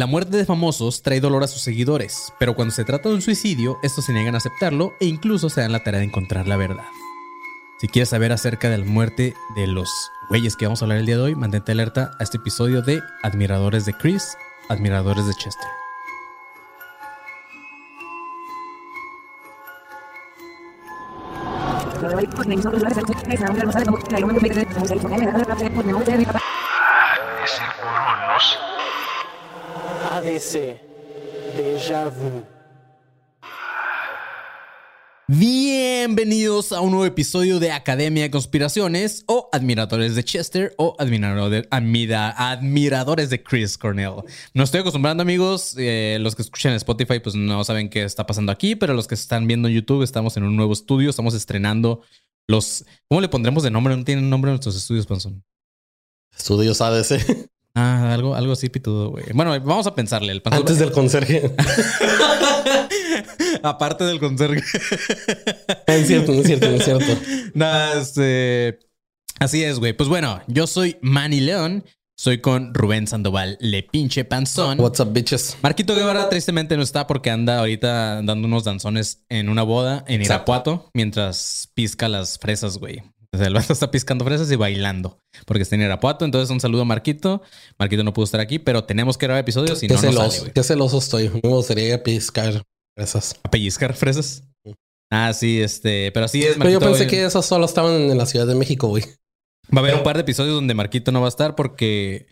La muerte de famosos trae dolor a sus seguidores, pero cuando se trata de un suicidio, estos se niegan a aceptarlo e incluso se dan la tarea de encontrar la verdad. Si quieres saber acerca de la muerte de los güeyes que vamos a hablar el día de hoy, mantente alerta a este episodio de Admiradores de Chris, Admiradores de Chester. ADC. Déjà vu. Bienvenidos a un nuevo episodio de Academia de Conspiraciones o Admiradores de Chester o admirador- admira- Admiradores de Chris Cornell. No estoy acostumbrando amigos, eh, los que escuchan en Spotify pues no saben qué está pasando aquí, pero los que están viendo en YouTube estamos en un nuevo estudio, estamos estrenando los... ¿Cómo le pondremos de nombre? No tienen nombre nuestros estudios, Panzón. Estudios ADC. Ah, algo, algo así pitudo, güey. Bueno, vamos a pensarle. El Antes del conserje. Aparte del conserje. es cierto, no es cierto, no es cierto. Nada, este. Así es, güey. Pues bueno, yo soy Manny León. Soy con Rubén Sandoval, le pinche panzón. What's up, bitches? Marquito Guevara tristemente no está porque anda ahorita dando unos danzones en una boda en. Irapuato mientras pisca las fresas, güey. O sea, el vato está piscando fresas y bailando porque está en Irapuato. Entonces, un saludo a Marquito. Marquito no pudo estar aquí, pero tenemos que grabar episodios Qué no, sale, celoso, güey. qué celoso estoy. Me gustaría ir a piscar esas. ¿A pellizcar fresas? Ah, sí, este. Pero así es, Pero yo Marquito, pensé que esas solo estaban en la Ciudad de México, güey. Va a haber un par de episodios donde Marquito no va a estar porque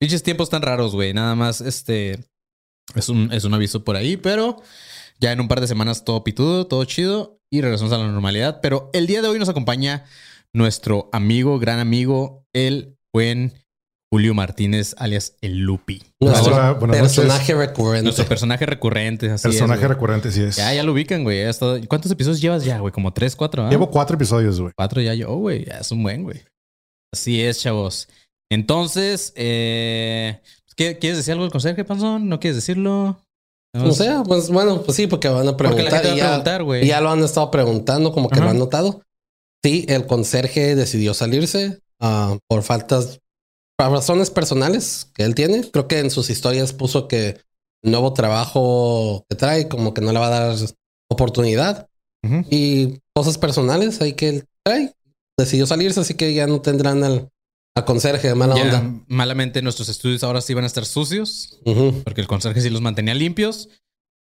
pinches tiempos tan raros, güey. Nada más, este es un, es un aviso por ahí, pero ya en un par de semanas todo pitudo, todo chido y regresamos a la normalidad. Pero el día de hoy nos acompaña nuestro amigo, gran amigo, el buen Julio Martínez, alias el Lupi. Nuestro personaje recurrente. Nuestro personaje recurrente. Así es, Personaje recurrente, sí es. Ya, ya lo ubican, güey. ¿Cuántos episodios llevas ya, güey? Como tres, cuatro. ¿ah? Llevo cuatro episodios, güey. Cuatro ya yo, güey. Ya es un buen, güey. Así es, chavos. Entonces, eh, ¿qué- ¿quieres decir algo del conserje, Panzón? ¿No quieres decirlo? O sea, pues bueno, pues sí, porque van a Porque la preguntar. gente va y a ya, preguntar, güey. y ya lo han estado preguntando, como que Ajá. lo han notado. Sí, el conserje decidió salirse ah, por faltas, por razones personales que él tiene. Creo que en sus historias puso que el nuevo trabajo que trae, como que no le va a dar oportunidad. Y cosas personales ahí que él trae. Decidió salirse, así que ya no tendrán al, conserje de mala Ya, onda. malamente nuestros estudios ahora sí van a estar sucios, porque el conserje sí los mantenía limpios.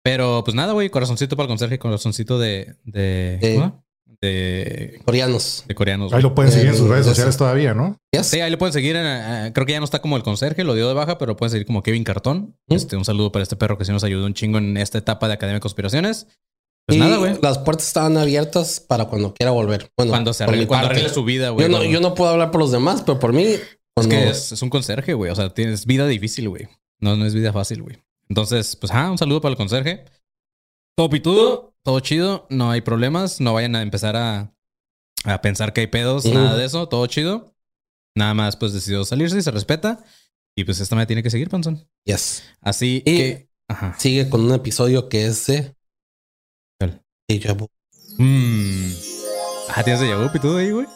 Pero pues nada, güey, corazoncito para el conserje, corazoncito de... De... De- ¿cómo? De, Coreanos. de coreanos. Ahí lo pueden seguir en sus Eh, redes eso. sociales todavía, ¿no? Yes. Sí, ahí le pueden seguir. en, eh, creo que ya no está como el conserje, lo dio de baja, pero pueden seguir como Kevin Cartón. ¿Mm? Este, un saludo para este perro que sí nos ayudó un chingo en esta etapa de Academia de Conspiraciones. Pues y nada, güey. las puertas estaban abiertas para cuando quiera volver. Bueno, Cuando se arregle, cuando arregle su vida, güey. Yo no, yo no puedo hablar por los demás, pero por mí. Es que es, es un conserje, güey. O sea, tienes vida difícil, güey. No, no es vida fácil, güey. Entonces, pues, ah, un saludo para el conserje. Todo pitudo, todo chido, no hay problemas. No vayan a empezar a, a pensar que hay pedos, nada de eso, todo chido. Nada más, pues decidió salirse y se respeta. Y pues esta me tiene que seguir, Panzón. Yes. Así Y- que. Ajá. Sigue con un episodio que es de. ¿Cuál? Vu. Mm. Ah, tienes de vu pitudo ahí, güey.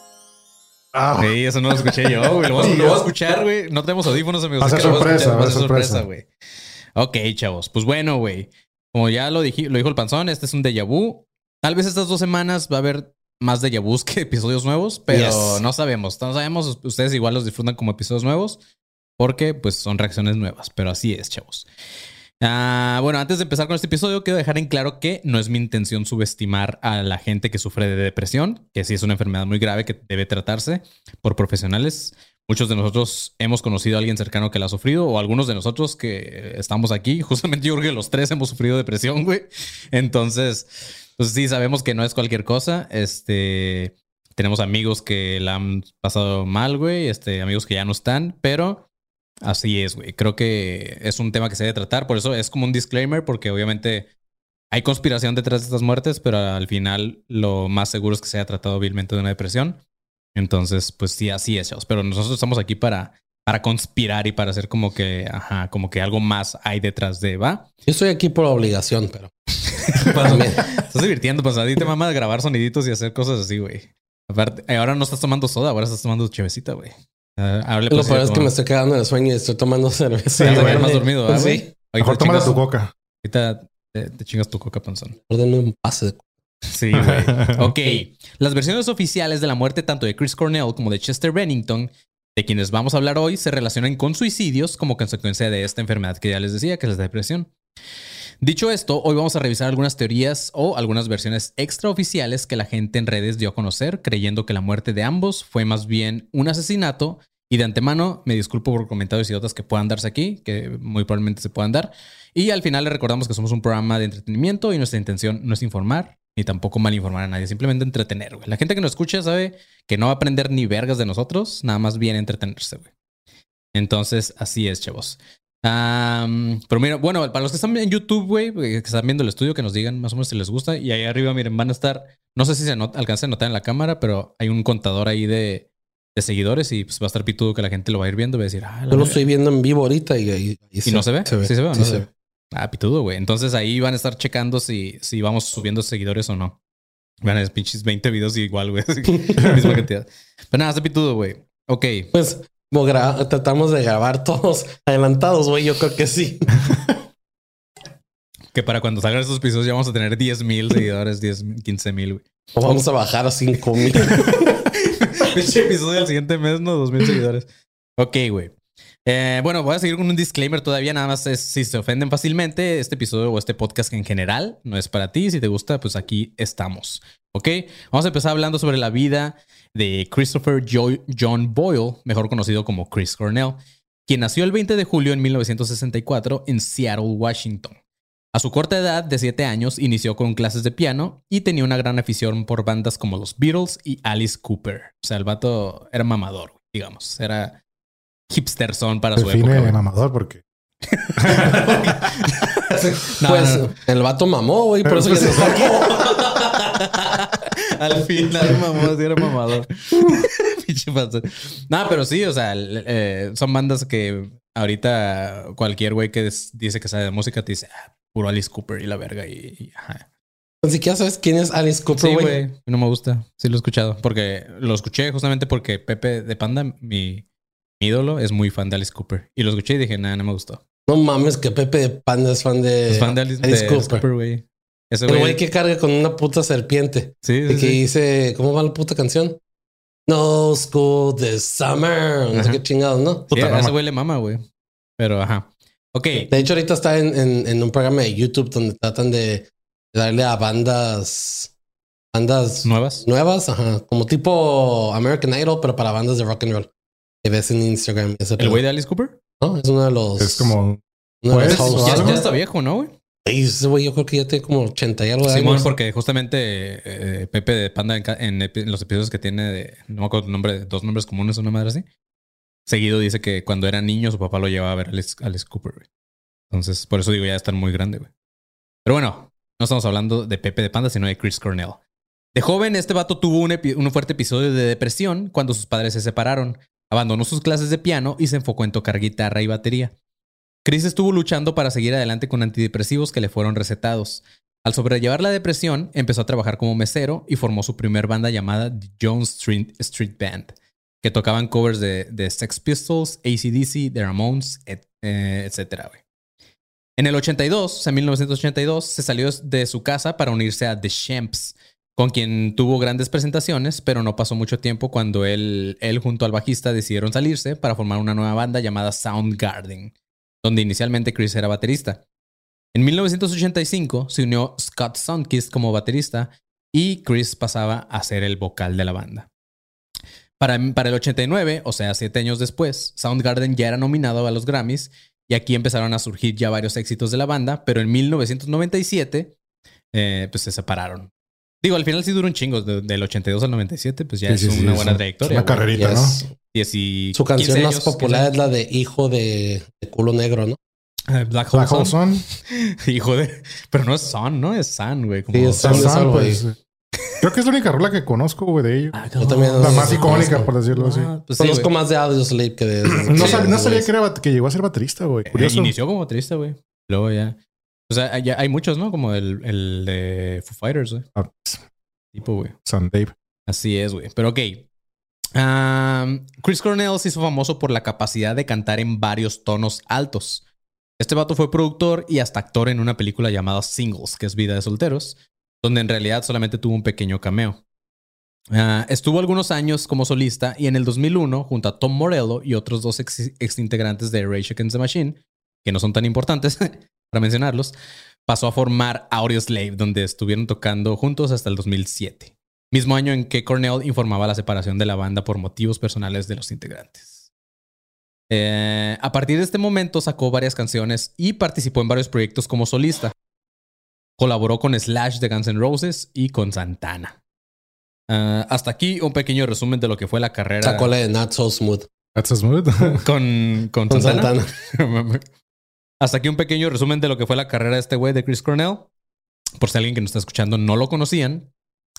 Ah, Sí, eso no lo escuché yo, güey. Lo voy a, lo voy a escuchar, güey. No tenemos audífonos, amigos. Va a ser sorpresa, va a ser sorpresa. güey. Ok, chavos. Pues bueno, güey. Como ya lo, dije, lo dijo el panzón, este es un déjà vu. Tal vez estas dos semanas va a haber más déjà vus que episodios nuevos, pero Yes. no sabemos. No sabemos. Ustedes igual los disfrutan como episodios nuevos porque pues son reacciones nuevas. Pero así es, chavos. Ah, bueno, antes de empezar con este episodio, quiero dejar en claro que no es mi intención subestimar a la gente que sufre de depresión, que sí es una enfermedad muy grave que debe tratarse por profesionales. Muchos de nosotros hemos conocido a alguien cercano que la ha sufrido, o algunos de nosotros que estamos aquí. Justamente yo creo que los tres hemos sufrido depresión, güey. Entonces, pues sí, sabemos que no es cualquier cosa. Este, tenemos amigos que la han pasado mal, güey. Este, amigos que ya no están, pero Así es, güey. Creo que es un tema que se debe tratar. Por eso es como un disclaimer, porque obviamente hay conspiración detrás de estas muertes, pero al final lo más seguro es que se haya tratado vilmente de una depresión. Entonces, pues sí, así es, chavos. Pero nosotros estamos aquí para, para conspirar y para hacer como que, ajá, como que algo más hay detrás de, ¿va? Yo estoy aquí por obligación, pero. Estás divirtiendo, pues a ti te mama grabar soniditos y hacer cosas así, güey. Aparte, eh, ahora no estás tomando soda, ahora estás tomando chevecita, güey. Ah, ahora le Lo puedes peor es que me estoy quedando en el sueño y estoy tomando cerveza. Sí, güey, más dormido, ¿verdad, güey? Sí. Mejor te tómate tu coca. Ahorita te, te chingas tu coca panzón. Ordenme un pase de Sí, güey. ok. Las versiones oficiales de la muerte tanto de Chris Cornell como de Chester Bennington, de quienes vamos a hablar hoy, se relacionan con suicidios como consecuencia de esta enfermedad que ya les decía, que es la depresión. Dicho esto, hoy vamos a revisar algunas teorías o algunas versiones extraoficiales que la gente en redes dio a conocer, creyendo que la muerte de ambos fue más bien un asesinato. Y de antemano, me disculpo por comentarios idiotas que puedan darse aquí, que muy probablemente se puedan dar. Y al final le recordamos que somos un programa de entretenimiento y nuestra intención no es informar ni tampoco mal informar a nadie, simplemente entretener, güey. La gente que nos escucha sabe que no va a aprender ni vergas de nosotros, nada más viene a entretenerse, güey. Entonces, así es, chavos. Am, pero mira, bueno, para los que están en YouTube, güey, que están viendo el estudio, que nos digan más o menos si les gusta. Y ahí arriba, miren, van a estar, no sé si se not- alcanza a notar en la cámara, pero hay un contador ahí de, de seguidores y pues va a estar pitudo que la gente lo va a ir viendo y va a decir, ah, la Yo lo estoy viendo en vivo ahorita y, y, ¿Y no se ve? ¿Sí se ve no Sí se se ve? Ah, pitudo, güey. Entonces ahí van a estar checando si, si vamos subiendo seguidores o no. Van a ver pinches 20 videos igual, güey. Misma cantidad. Pero nada, está pitudo, güey. Ok. Pues tratamos de grabar todos adelantados, güey. Yo creo que sí. Que para cuando salgan estos episodios ya vamos a tener 10 mil seguidores, 10, 15 mil, güey. O vamos a bajar a 5 mil. Pinche episodio del siguiente mes, ¿no? 2 mil seguidores. Ok, güey. Eh, bueno, voy a seguir con un disclaimer todavía. Nada más es si se ofenden fácilmente, este episodio o este podcast en general no es para ti. Si te gusta, pues aquí estamos. Ok, vamos a empezar hablando sobre la vida de Christopher Jo- John Boyle, mejor conocido como Chris Cornell, quien nació el 20 de julio en 1964 en Seattle, Washington. A su corta edad de 7 años inició con clases de piano y tenía una gran afición por bandas como los Beatles y Alice Cooper. O sea, el vato era mamador, digamos. Era hipsterson para su Define época. güey. mamador porque. No, pues no, no. el vato mamó, güey. Por eso ya Pues, se sacó. Al final, mamó, sí era mamador. Pinche. No, pero sí, o sea, eh, son bandas que ahorita cualquier güey que des- dice que sabe de música te dice, ah, puro Alice Cooper y la verga. Y, y- ajá. Ni siquiera sabes quién es Alice Cooper, güey. No me gusta. Sí lo he escuchado. Porque lo escuché justamente porque Pepe de Panda, mi, mi ídolo, es muy fan de Alice Cooper. Y lo escuché y dije, nada, no me gustó. no mames, que Pepe de Panda es fan de, Es fan de Alice, Alice de Cooper. Güey. El güey. que carga con una puta serpiente. Sí, Y sí, que sí. dice, ¿cómo va la puta canción? No school this summer. No Ajá. sé qué chingados, ¿no? Sí, Puta a ese güey le mama, güey. Pero, ajá. Ok. De hecho, ahorita está en, en- en un programa de YouTube donde tratan de darle a bandas, bandas ¿Nuevas? nuevas, ajá, como tipo American Idol, pero para bandas de rock and roll. Que ves en Instagram. Ese ¿El güey de Alice Cooper? ¿no? Es uno de los. Es como. uno de los Pues, hosts. o Ya, está viejo, ¿no, güey? Ey, ese güey, yo creo que ya tiene como 80 y algo de Simón, años. porque justamente eh, Pepe de Panda en, los episodios que tiene de, no me acuerdo el nombre, dos nombres comunes, una madre así. Seguido dice que cuando era niño su papá lo llevaba a ver a Alice, Alice Cooper, güey. Entonces, por eso digo, ya están muy grande, güey. Pero bueno, no estamos hablando de Pepe de Panda, sino de Chris Cornell. De joven, este vato tuvo un, epi- un fuerte episodio de depresión cuando sus padres se separaron. Abandonó sus clases de piano y se enfocó en tocar guitarra y batería. Chris estuvo luchando para seguir adelante con antidepresivos que le fueron recetados. Al sobrellevar la depresión, empezó a trabajar como mesero y formó su primer banda llamada The Jones Street, Street Band, que tocaban covers de, de Sex Pistols, ACDC, The Ramones, et- eh. En el 82, o sea, 1982, se salió de su casa para unirse a The Champs, con quien tuvo grandes presentaciones, pero no pasó mucho tiempo cuando él, él junto al bajista decidieron salirse para formar una nueva banda llamada Soundgarden, donde inicialmente Chris era baterista. En 1985 se unió Scott Sunkist como baterista y Chris pasaba a ser el vocal de la banda. Para, para el 89, o sea, siete años después, Soundgarden ya era nominado a los Grammys y aquí empezaron a surgir ya varios éxitos de la banda, pero en 1997 eh, pues se separaron. Digo, al final sí duró un chingo, de- del 82 al 97, pues ya Sí, es sí, sí, una es buena un- trayectoria. una carrerita, Y ¿no? es- Su canción 15 más años, popular 15 es la de Hijo de, de culo negro, ¿no? Eh, Black Hole Black Hole Sun. Hijo de... Pero no es Sun, ¿no? Es Sun, güey. como- Sí, es es algo pues, Creo que es la única rola que conozco, güey, de ellos. Ah, Yo también- La no, más sí, icónica, por decirlo así. Ah, pues sí, Conozco güey. más de Audio Slave que de. No, sí, no sabía que, era, que llegó a ser baterista, güey. Eh, Curioso. inició como baterista, güey. Luego ya... O sea, hay muchos, ¿no? Como el, el de Foo Fighters, güey. Ah, Tipo, güey. San Dave. Así es, güey. Pero ok. Chris Cornell se hizo famoso por la capacidad de cantar en varios tonos altos. Este vato fue productor y hasta actor en una película llamada Singles, que es Vida de Solteros, donde en realidad solamente tuvo un pequeño cameo. Ah, estuvo algunos años como solista y en el 2001, junto a Tom Morello y otros dos ex, ex integrantes de Rage Against the Machine, que no son tan importantes para mencionarlos, pasó a formar Audioslave, donde estuvieron tocando juntos hasta el 2007, mismo año en que Cornell informaba la separación de la banda por motivos personales de los integrantes. Eh, a partir de este momento sacó varias canciones y participó en varios proyectos como solista. Colaboró con Slash de Guns N' Roses y con Santana. Ah, hasta aquí un pequeño resumen de lo que fue la carrera Sacó la de Not So Smooth. That's a smooth. con, con Con Santana. Santana. Hasta aquí un pequeño resumen de lo que fue la carrera de este güey de Chris Cornell. Por si alguien que nos está escuchando no lo conocían,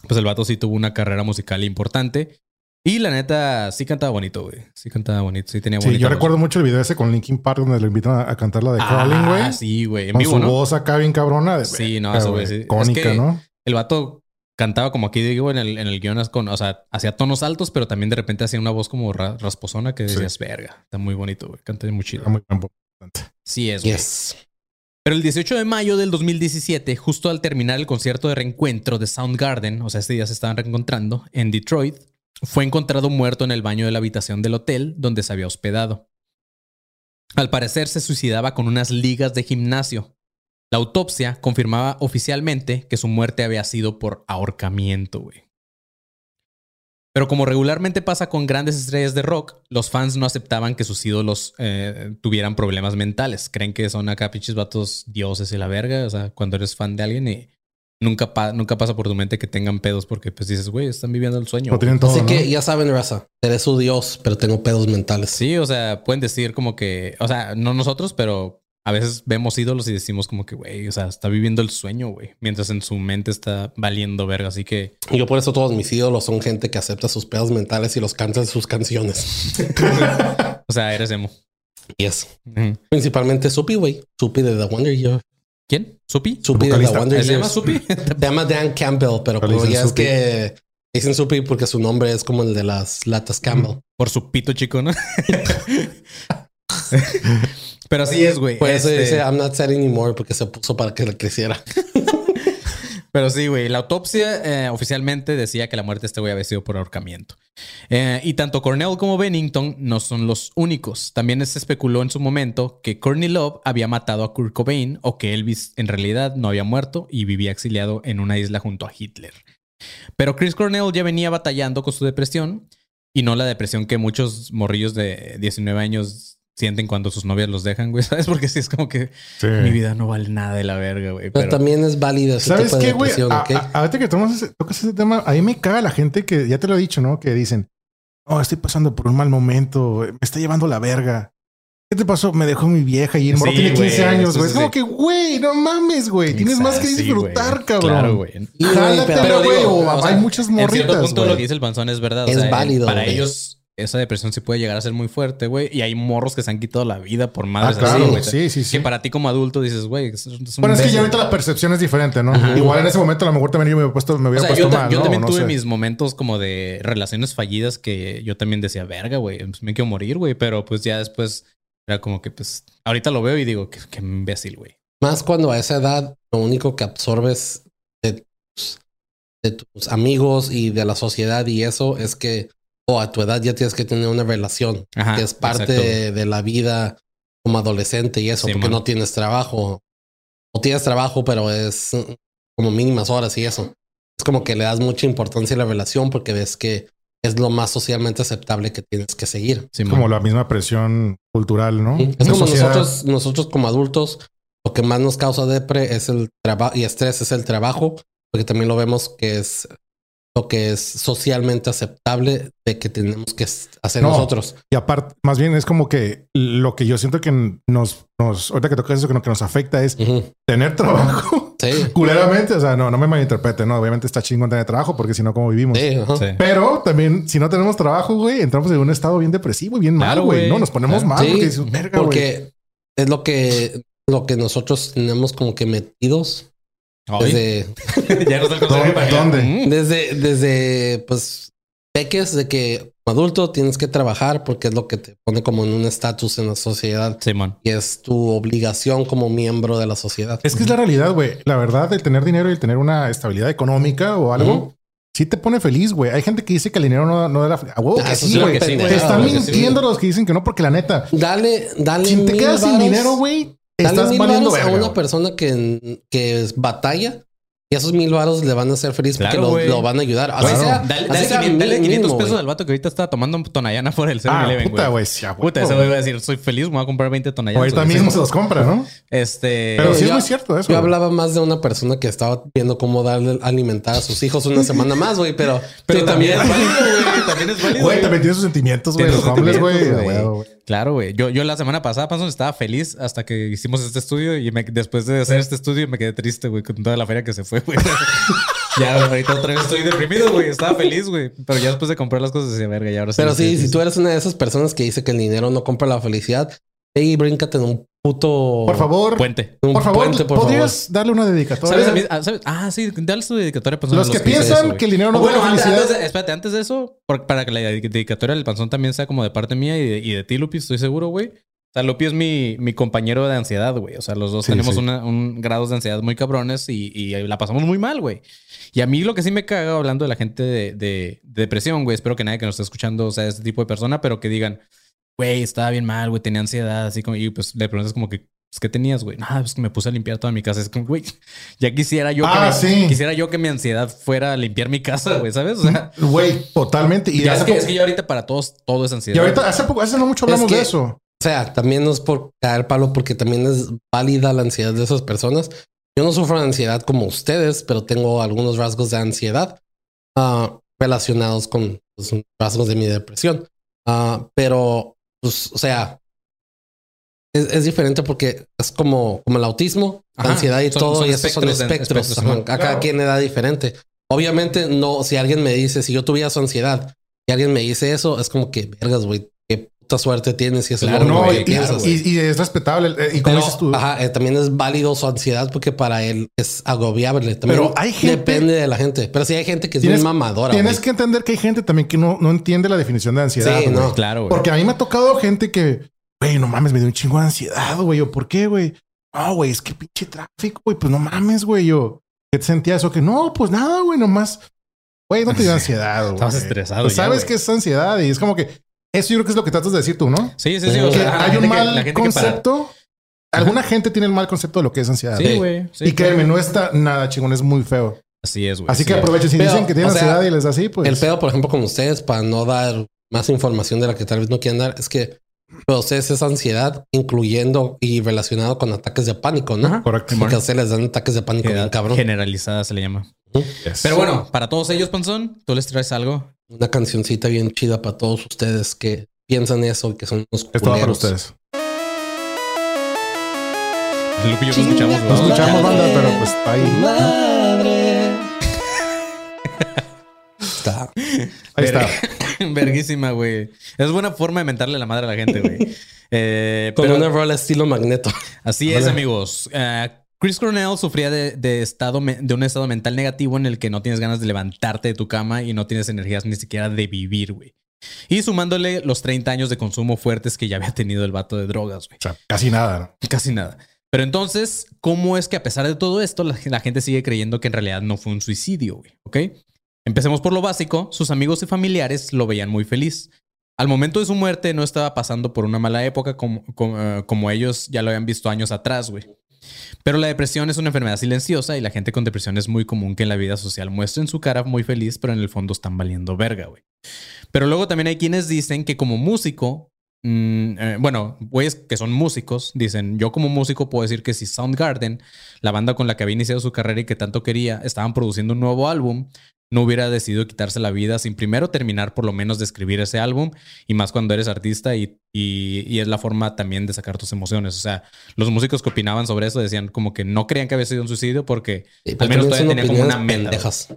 pues el vato sí tuvo una carrera musical importante. Y la neta, sí cantaba bonito, güey. Sí cantaba bonito. Sí tenía Sí, bonita yo voz. recuerdo mucho el video ese con Linkin Park donde le invitan a, a cantar la de Crawling, güey. Ah, sí, güey. En con vivo, su ¿no? voz acá bien cabrona. De Sí, no, eso, güey, sí. Es que- ¿no? El vato cantaba como aquí digo en el, en el guion, con, o sea, hacía tonos altos, pero también de repente hacía una voz como ra- rasposona que Sí. decías, verga, está muy bonito, güey. Canta muy chido. Era muy buen Sí es, güey. Yes. Pero el 18 de mayo del 2017, justo al terminar el concierto de reencuentro de Soundgarden, o sea, este día se estaban reencontrando en Detroit, fue encontrado muerto en el baño de la habitación del hotel donde se había hospedado. Al parecer se suicidaba con unas ligas de gimnasio. La autopsia confirmaba oficialmente que su muerte había sido por ahorcamiento, güey. Pero como regularmente pasa con grandes estrellas de rock, los fans no aceptaban que sus ídolos eh, tuvieran problemas mentales. Creen que son acá pinches vatos dioses y la verga. O sea, cuando eres fan de alguien y nunca, pa- nunca pasa por tu mente que tengan pedos porque pues dices, güey, están viviendo el sueño. Lo güey". tienen todo, Así ¿no? que ya saben, raza. Seré su dios, pero tengo pedos mentales. Sí, o sea, pueden decir como que, o sea, no nosotros, pero a veces vemos ídolos y decimos como que, güey, o sea, está viviendo el sueño, güey, mientras en su mente está valiendo verga. Así que, Y Yo por eso todos mis ídolos son gente que acepta sus pedos mentales y los canta en sus canciones. o sea, eres emo. Yes. Ujú. Principalmente Supi, güey. Supi de The Wonder Years. ¿Quién? ¿Supi? Supi de The. Wonder ¿Se llama Years. Supi? Se llama Dan Campbell, pero como ya es que dicen Supi porque su nombre es como el de las latas Campbell. Por su pito chico, ¿no? Pero así es, güey. Por eso Este, dice I'm not sad anymore porque se puso para que le creciera. Pero sí, güey. La autopsia eh, oficialmente decía que la muerte de este güey había sido por ahorcamiento. Eh, y tanto Cornell como Bennington no son los únicos. También se especuló en su momento que Courtney Love había matado a Kurt Cobain o que Elvis en realidad no había muerto y vivía exiliado en una isla junto a Hitler. Pero Chris Cornell ya venía batallando con su depresión y no la depresión que muchos morrillos de 19 años sienten cuando sus novias los dejan, güey. ¿Sabes? Porque sí es como que Sí. mi vida no vale nada de la verga, güey. Pero, Pero, también es válido ese ¿Sabes tipo de qué, güey? depresión, A- ¿ok? a- Ahorita que tomas ese- tocas ese tema, a mí me caga la gente que ya te lo he dicho, ¿no? Que dicen, oh, estoy pasando por un mal momento, me está llevando la verga. ¿Qué te pasó? Me dejó mi vieja y el morro Sí, tiene 15 güey, años, güey. es como sí. que, güey, no mames, güey. Tienes más que disfrutar, cabrón. Claro, güey. Y, güey, Jálatela, pero- güey. digo, o o sea, hay muchas En cierto morritas, punto lo güey. que dice el panzón es verdad. o Es sea, válido, Para güey. ellos, esa depresión sí puede llegar a ser muy fuerte, güey. Y hay morros que se han quitado la vida por Ah, madres claro. así, güey. Sí, sí, sí. Que para ti como adulto dices, güey, es, es un Bueno, es que ya ahorita la percepción es diferente, ¿no? Igual en ese momento a lo mejor también yo me hubiera puesto, me O hubiera sea, yo, puesto ta- mal, yo ¿no? también No tuve sé. mis momentos como de relaciones fallidas que yo también decía, verga, güey, pues me quiero morir, güey. Pero pues ya después era como que, pues, ahorita lo veo y digo, qué, qué imbécil, güey. Más cuando a esa edad lo único que absorbes de tus, de tus amigos y de la sociedad y eso es que o a tu edad ya tienes que tener una relación Ajá, que es parte de, de la vida como adolescente y eso, Sí, porque man. no tienes trabajo. O tienes trabajo, pero es como mínimas horas y eso. Es como que le das mucha importancia a la relación porque ves que es lo más socialmente aceptable que tienes que seguir. Sí, Como man. la misma presión cultural, ¿no? Es La como sociedad- nosotros, nosotros como adultos, lo que más nos causa depre es el trabajo y estrés es el trabajo, porque también lo vemos que es lo que es socialmente aceptable de que tenemos que hacer No. nosotros. Y aparte, más bien es como que lo que yo siento que nos, nos ahorita que tocas eso, que, no- que nos afecta es tener trabajo. Sí, Culeramente, o sea, no, no me malinterprete, no, obviamente está chingón tener trabajo porque si no, ¿cómo vivimos? sí, ajá. Sí. Pero también, si no tenemos trabajo, güey, entramos en un estado bien depresivo y bien mal, Claro, güey. güey. No, nos ponemos Claro. mal Sí, porque verga, güey. porque es lo que lo que nosotros tenemos como que metidos desde, ya no sé el consejo ¿Dónde- para- dónde? Desde, desde pues peques de que adulto tienes que trabajar porque es lo que te pone como en un estatus en la sociedad Simón. y es tu obligación como miembro de la sociedad. Es que es la realidad, güey. La verdad, el tener dinero y el tener una estabilidad económica o algo, sí te pone feliz, güey. Hay gente que dice que el dinero no, no da la... Ah, que sí, güey. Te están sí. mintiendo los que dicen que no, porque la neta, Dale, dale. si te quedas sin dinero, güey, Dale estás mil valiendo a una persona que, que es batalla y esos mil varos le van a hacer feliz Claro, porque lo, lo van a ayudar. Así Claro. sea, Dale, así dale, sea 500, dale mínimo, 500 pesos güey. al vato que ahorita está tomando Tonayana por el Ah, 7-Eleven, puta, güey. Puta, ese güey va a decir, soy feliz, me voy a comprar 20 Tonayanas. Ahorita mismo se los compra, ¿no? Este... Pero sí es muy cierto eso. Yo hablaba más de una persona que estaba viendo cómo darle alimentar a sus hijos una semana más, güey, pero, Pero sí, también es válido, güey. También es válido. Güey, también tiene sus sentimientos, güey. Los hombres, güey. Claro, güey. Yo, yo la semana pasada, Panson, estaba feliz hasta que hicimos este estudio y me- después de hacer este estudio me quedé triste, güey, con toda la feria que se fue, güey. ya ahorita otra vez estoy deprimido, güey. Estaba feliz, güey. Pero ya después de comprar las cosas decía, verga, y ahora sí. pero sí, si triste". tú eres una de esas personas que dice que el dinero no compra la felicidad, y bríncate en un puto... Por favor, Puente. un por favor, puente, por ¿podrías darle una dedicatoria? ¿Sabes a mí? Ah, ¿sabes? Ah, sí, dale su dedicatoria, Panzón. Los a que hice piensan eso, que el dinero no bueno, da antes, felicidad. antes de- espérate, antes de eso, para que la dedicatoria del panzón también sea como de parte mía y de, y de ti, Lupi, estoy seguro, güey. O sea, Lupi es mi, mi compañero de ansiedad, güey. O sea, los dos Sí, tenemos sí. una- un grados de ansiedad muy cabrones y, y la pasamos muy mal, güey. Y a mí lo que sí me caga hablando de la gente de, de- de depresión, güey, espero que nadie que nos esté escuchando sea este tipo de persona, pero que digan, güey, estaba bien mal, güey, tenía ansiedad, así como, y pues le preguntas como que, pues, ¿qué tenías, güey? Nada, pues que me puse a limpiar toda mi casa. Es como, güey, ya quisiera yo, Ah, que me- sí. quisiera yo que mi ansiedad fuera a limpiar mi casa, güey, ¿sabes? O sea, Güey, totalmente. Y, ya es, que, poco- es que ya ahorita para todos todo es ansiedad. y ahorita, hace poco, hace no mucho hablamos que- de eso. O sea, también no es por caer palo, porque también es válida la ansiedad de esas personas. Yo no sufro de ansiedad como ustedes, pero tengo algunos rasgos de ansiedad ah, relacionados con pues, rasgos de mi depresión. Ah, pero, pues, o sea, es, es diferente porque es como, como el autismo, la Ajá, ansiedad y son- todo, son y esos son espectros de- espectros. ajá, a cada quien le da diferente. Obviamente, no, si alguien me dice, si yo tuviera su ansiedad y alguien me dice eso, es como que, vergas, güey, puta suerte tienes y eso Claro, es lo No, que y, piensas. y- y es respetable. eh, Y como dices tú, ajá, eh, también es válido su ansiedad porque para él es agobiable. También Pero hay gente- depende de la gente. Pero sí hay gente que es Tienes- muy mamadora. tienes que entender que hay gente también que no, no entiende la definición de ansiedad. Sí, no. Claro. Porque a mí me ha tocado gente que, güey, no mames, me dio un chingo de ansiedad, güey. ¿O por qué, güey? No, güey, es que pinche tráfico, güey. Pues no mames, güey. Yo, ¿qué te sentías? O que no, pues nada, güey, nomás. Güey, no te dio ansiedad, güey. Estabas estresado Pues ya, sabes güey. que es ansiedad y es como que eso yo creo que es lo que tratas de decir tú, ¿no? Sí, sí, sí. O sea, hay un mal que concepto. Alguna gente tiene el mal concepto de lo que es ansiedad. Sí, güey. sí, y créeme, claro. no está nada chingón, es muy feo. Así es, güey. Así sí que aprovechen. Si Pero, dicen que tienen sea, ansiedad y les da así, pues. El pedo, por ejemplo, con ustedes, para no dar más información de la que tal vez no quieren dar, es que para ustedes es ansiedad, incluyendo y relacionado con ataques de pánico, ¿no? Ajá. Correcto. Porque a ustedes les dan ataques de pánico bien cabrón. Generalizada se le llama. Yes. Pero bueno, para todos ellos, Panzón, tú les traes algo. Una cancioncita bien chida para todos ustedes que piensan eso y que son unos Esto va para ustedes. Lupi y yo no escuchamos, No güey. escuchamos banda, pero pues está ahí. Madre. Está. Ahí está. Verguísima, güey. Es buena forma de mentarle la madre a la gente, güey. Eh, Con pero una rola estilo magneto. así es, amigos. Eh, Chris Cornell sufría de, de estado de un estado mental negativo en el que no tienes ganas de levantarte de tu cama y no tienes energías ni siquiera de vivir, güey. Y sumándole los 30 años de consumo fuertes que ya había tenido el vato de drogas, güey. O sea, casi nada. ¿no? Casi nada. Pero entonces, ¿cómo es que a pesar de todo esto, la, la gente sigue creyendo que en realidad no fue un suicidio, güey? ¿Ok? Empecemos por lo básico. Sus amigos y familiares lo veían muy feliz. Al momento de su muerte no estaba pasando por una mala época como, como, eh, como ellos ya lo habían visto años atrás, güey. Pero la depresión es una enfermedad silenciosa y la gente con depresión es muy común que en la vida social muestren su cara muy feliz, pero en el fondo están valiendo verga, güey. Pero luego también hay quienes dicen que como músico, mm, eh, bueno, güeyes que son músicos, dicen, yo como músico puedo decir que si Soundgarden, la banda con la que había iniciado su carrera y que tanto quería, estaban produciendo un nuevo álbum, no hubiera decidido quitarse la vida sin primero terminar por lo menos de escribir ese álbum y más cuando eres artista y, y- y es la forma también de sacar tus emociones. O sea, los músicos que opinaban sobre eso decían como que no creían que había sido un suicidio porque Sí, al menos todavía son tenía como una meta. pendejas.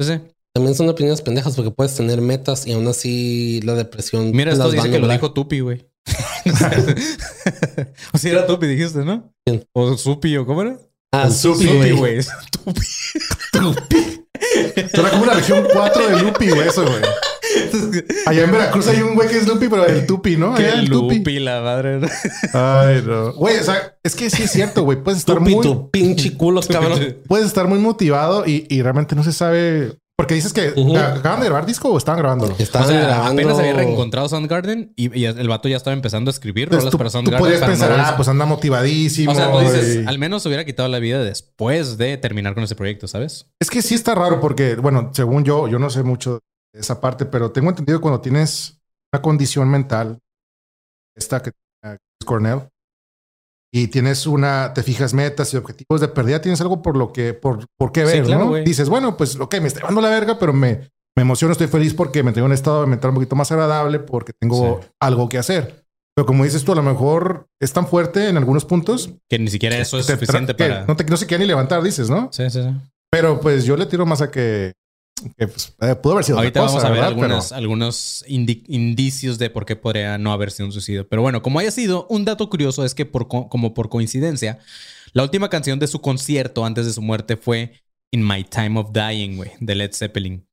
Sí, sí. También son opiniones pendejas porque puedes tener metas y aún así la depresión. Mira, esto dice que lo dijo Tupi, güey. o si era Tupi, dijiste, ¿no? ¿Quién? O Supi, o cómo era? Ah, Supi, güey. güey. Tupi. Suena como una región 4 de Lupi, güey, eso, güey. Allá en Veracruz hay un güey que es Lupi, pero el Tupi, ¿no? Allá el Tupi. lupi, la madre. Ay, no. Güey, o sea, es que sí es cierto, güey. Puedes estar Tupi, muy, tu pinche culo, cabrón. puedes estar muy motivado y, y realmente no se sabe. Porque dices que Ujú. acaban de grabar disco o estaban grabándolo. Estaban O sea, grabando. apenas había reencontrado Soundgarden y, y el vato ya estaba empezando a escribir Entonces, rolas tú, para tú Soundgarden. podrías para pensar, no- ah, pues anda motivadísimo. o sea, tú dices, y- al menos se hubiera quitado la vida después de terminar con ese proyecto, ¿sabes? Es que sí está raro porque, bueno, según yo, yo no sé mucho de esa parte, pero tengo entendido que cuando tienes una condición mental, esta que Cornell, y tienes una, te fijas metas y objetivos de pérdida, tienes algo por lo que, por, por qué Sí, ver, claro, ¿no? Dices, bueno, pues, ok, me está llevando la verga, pero me, me emociono, estoy feliz porque me tengo un estado mental un poquito más agradable porque tengo Sí. algo que hacer. Pero como dices tú, a lo mejor es tan fuerte en algunos puntos Que ni siquiera eso es suficiente para... no, te, no se quiere ni levantar, dices, ¿no? Sí, sí, sí. Pero pues yo le tiro más a que, que, pues, eh, pudo haber sido Ahorita otra cosa, vamos a ver algunos indi- indicios de por qué podría no haber sido un suicidio. Pero bueno, como haya sido, un dato curioso es que por como por coincidencia, la última canción de su concierto antes de su muerte fue In My Time of Dying, güey, de Led Zeppelin.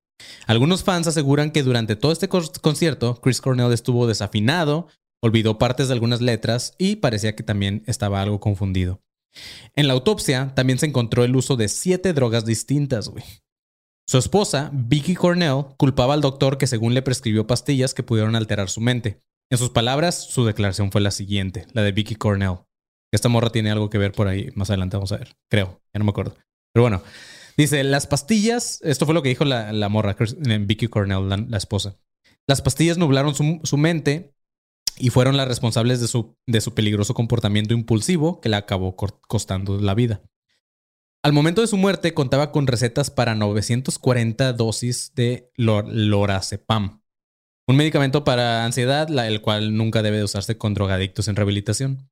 Algunos fans aseguran que durante todo este concierto, Chris Cornell estuvo desafinado, olvidó partes de algunas letras y parecía que también estaba algo confundido. En la autopsia también se encontró el uso de siete drogas distintas, güey. Su esposa, Vicky Cornell, culpaba al doctor que según le prescribió pastillas que pudieron alterar su mente. En sus palabras, su declaración fue la siguiente, la de Vicky Cornell. Esta morra tiene algo que ver por ahí, más adelante vamos a ver, creo, ya no me acuerdo. Pero bueno, dice, las pastillas, esto fue lo que dijo la, morra, eh, Vicky Cornell, la, esposa. Las pastillas nublaron su, su mente y fueron las responsables de su, de su peligroso comportamiento impulsivo que le acabó costando la vida. Al momento de su muerte contaba con recetas para 940 dosis de lor- lorazepam, un medicamento para ansiedad, el cual nunca debe de usarse con drogadictos en rehabilitación.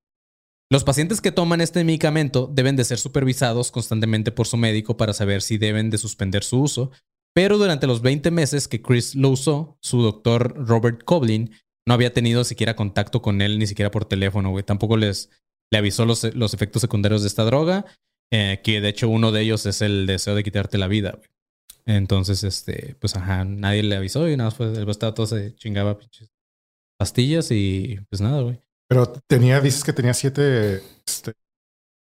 Los pacientes que toman este medicamento deben de ser supervisados constantemente por su médico para saber si deben de suspender su uso, pero durante los 20 meses que Chris lo usó, su doctor Robert Coblin no había tenido siquiera contacto con él, ni siquiera por teléfono, güey. Tampoco les le avisó los, los efectos secundarios de esta droga, eh, que de hecho uno de ellos es el deseo de quitarte la vida, güey. Entonces, este, pues ajá, nadie le avisó y nada fue, el todo se chingaba pinches pastillas y pues nada, güey. Pero tenía, dices que tenía siete este,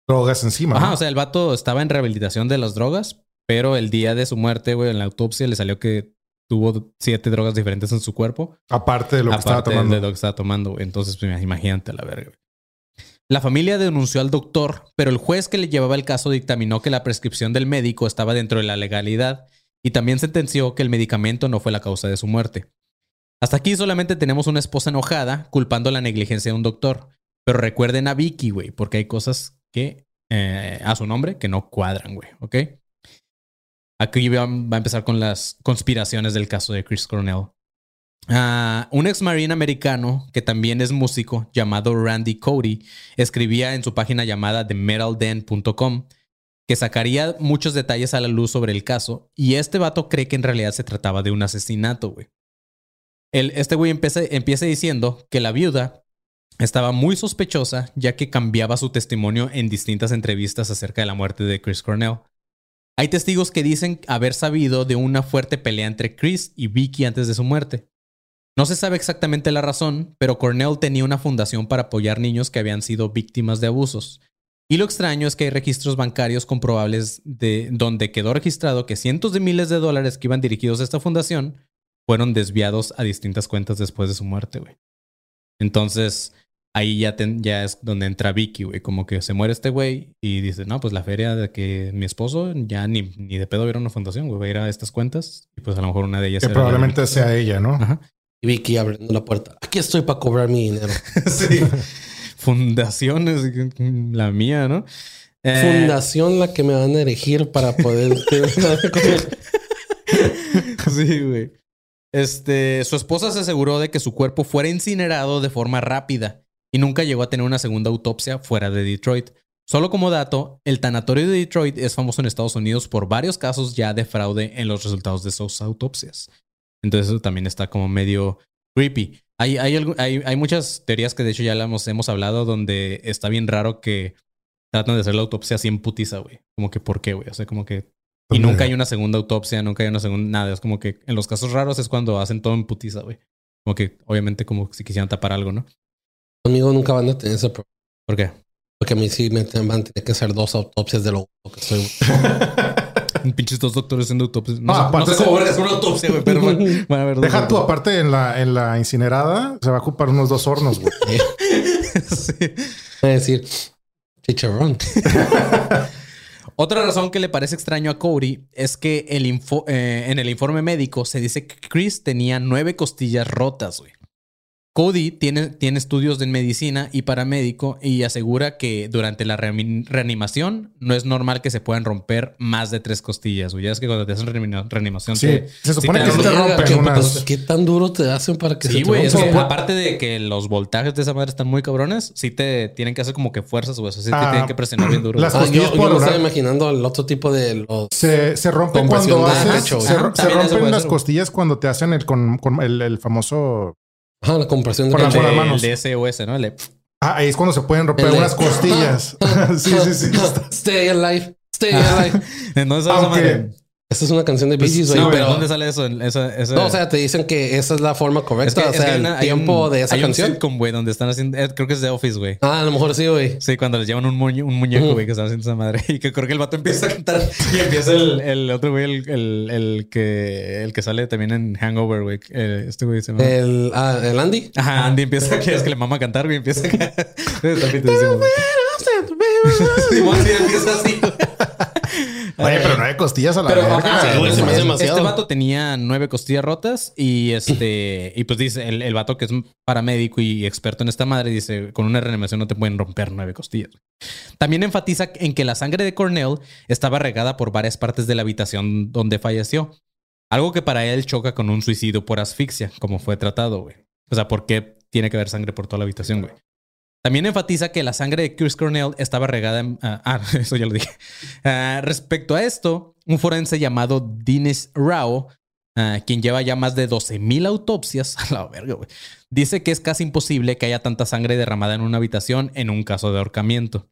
drogas encima. Ajá, ¿no? o sea, el vato estaba en rehabilitación de las drogas, pero el día de su muerte, güey, en la autopsia le salió que tuvo siete drogas diferentes en su cuerpo. Aparte de lo que estaba tomando. de lo que estaba tomando, güey. Entonces, pues, imagínate a la verga. güey. La familia denunció al doctor, pero el juez que le llevaba el caso dictaminó que la prescripción del médico estaba dentro de la legalidad y también sentenció que el medicamento no fue la causa de su muerte. Hasta aquí solamente tenemos una esposa enojada culpando la negligencia de un doctor. Pero recuerden a Vicky, güey, porque hay cosas que eh, a su nombre que no cuadran, güey, ¿ok? Aquí va, va a empezar con las conspiraciones del caso de Chris Cornell. Ah, un ex marine americano que también es músico llamado Randy Cody escribía en su página llamada themetalden.com que sacaría muchos detalles a la luz sobre el caso y este vato cree que en realidad se trataba de un asesinato, güey. Este güey empieza diciendo que la viuda estaba muy sospechosa ya que cambiaba su testimonio en distintas entrevistas acerca de la muerte de Chris Cornell. Hay testigos que dicen haber sabido de una fuerte pelea entre Chris y Vicky antes de su muerte. No se sabe exactamente la razón, pero Cornell tenía una fundación para apoyar niños que habían sido víctimas de abusos. Y lo extraño es que hay registros bancarios comprobables de donde quedó registrado que cientos de miles de dólares que iban dirigidos a esta fundación fueron desviados a distintas cuentas después de su muerte, güey. Entonces, ahí ya, ten- ya es donde entra Vicky, güey. Como que se muere este güey y dice, no, pues la feria de que mi esposo ya ni, ni de pedo a una fundación, güey. Va a ir a estas cuentas y pues a lo mejor una de ellas Que probablemente sea ella, ¿no? Ajá. Y Vicky abriendo la puerta. Aquí estoy para cobrar mi dinero. sí. Fundaciones, la mía, ¿no? Eh, Fundación la que me van a elegir para poder. sí, güey. Este, su esposa se aseguró de que su cuerpo fuera incinerado de forma rápida y nunca llegó a tener una segunda autopsia fuera de Detroit. Solo como dato, el tanatorio de Detroit es famoso en Estados Unidos por varios casos ya de fraude en los resultados de sus autopsias. Entonces eso también está como medio creepy. Hay, hay, hay, hay muchas teorías que de hecho ya las hemos, hemos hablado donde está bien raro que tratan de hacer la autopsia así en putiza, güey. Como que, ¿por qué, güey? O sea, como que Y nunca hay una segunda autopsia, nunca hay una segunda nada. Es como que en los casos raros es cuando hacen todo en putiza, güey. Como que obviamente como si quisieran tapar algo, ¿no? Conmigo nunca van a tener ese problema. ¿Por qué? Porque a mí sí me van a tener que hacer dos autopsias de lo que soy. Pinches dos doctores haciendo autopsias. No, No, sé, no aparte sé cómo vergas una autopsia, güey, pero a ver. Deja tú, aparte en la, en la incinerada, se va a ocupar unos dos hornos, güey. Sí. Voy a decir chicharrón. Otra razón que le parece extraño a Cody es que el info- eh, en el informe médico se dice que Chris tenía nueve costillas rotas, güey. Cody tiene, tiene estudios en medicina y paramédico y asegura que durante la reani- reanimación no es normal que se puedan romper más de tres costillas, güey. Ya es que cuando te hacen reanima- reanimación Sí, te- se supone te que sí te rompen ¿Qué, unas- ¿Qué tan duro te hacen para que Sí, se te güey. Es rompa? que aparte de que los voltajes de esa madre están muy cabrones, sí te tienen que hacer como que fuerzas. O sea, sí te Ah, tienen que presionar bien duro. las. Ah, yo, costillas yo me estaba imaginando el otro tipo de los. Se, se rompe cuando haces. pecho, se, se eso rompen las costillas cuando te hacen el, con, con el, el famoso. Ajá, la compresión de Por la- pecho. por las El manos. de SOS, ¿no? El de- Ah, ahí es cuando se pueden romper El de- unas costillas. sí, sí, sí. Stay alive. Stay Ah. alive. ¿En dónde sale esa Aunque- Esa es una canción de Bee Gees, güey. No, pero ¿dónde sale eso? En Esa, esa- no, o sea, te dicen que esa es la forma es correcta. que, o es que el una- tiempo un- de esa hay un canción. sitcom, güey, donde están haciendo... eh, Creo que es The Office, güey. Ah, a lo mejor sí, güey. Sí, cuando les llevan un, muñe- un muñeco, güey, que están haciendo esa madre. Y que creo que el vato empieza a cantar y empieza el, el otro güey, el, el, el que, el que sale también en Hangover, güey. Eh, Este güey se llama... El, ah, el Andy. Ajá, Andy empieza, que es que le mama a cantar, güey, empieza a cantar. Está sí empieza así, güey. Oye, pero no hay costillas a la Pero verga. ajá, sí, güey, se me hace este vato tenía nueve costillas rotas y este y pues dice el, el vato que es paramédico y experto en esta madre dice con una reanimación no te pueden romper nueve costillas. También enfatiza en que la sangre de Cornell estaba regada por varias partes de la habitación donde falleció. Algo que para él choca con un suicidio por asfixia, como fue tratado, güey. O sea, ¿por qué tiene que haber sangre por toda la habitación, güey? También enfatiza que la sangre de Chris Cornell estaba regada en... ah, ah, eso ya lo dije. Ah, respecto a esto, un forense llamado Dinesh Rao, ah, quien lleva ya más de 12.000 autopsias, a la verga, dice que es casi imposible que haya tanta sangre derramada en una habitación en un caso de ahorcamiento.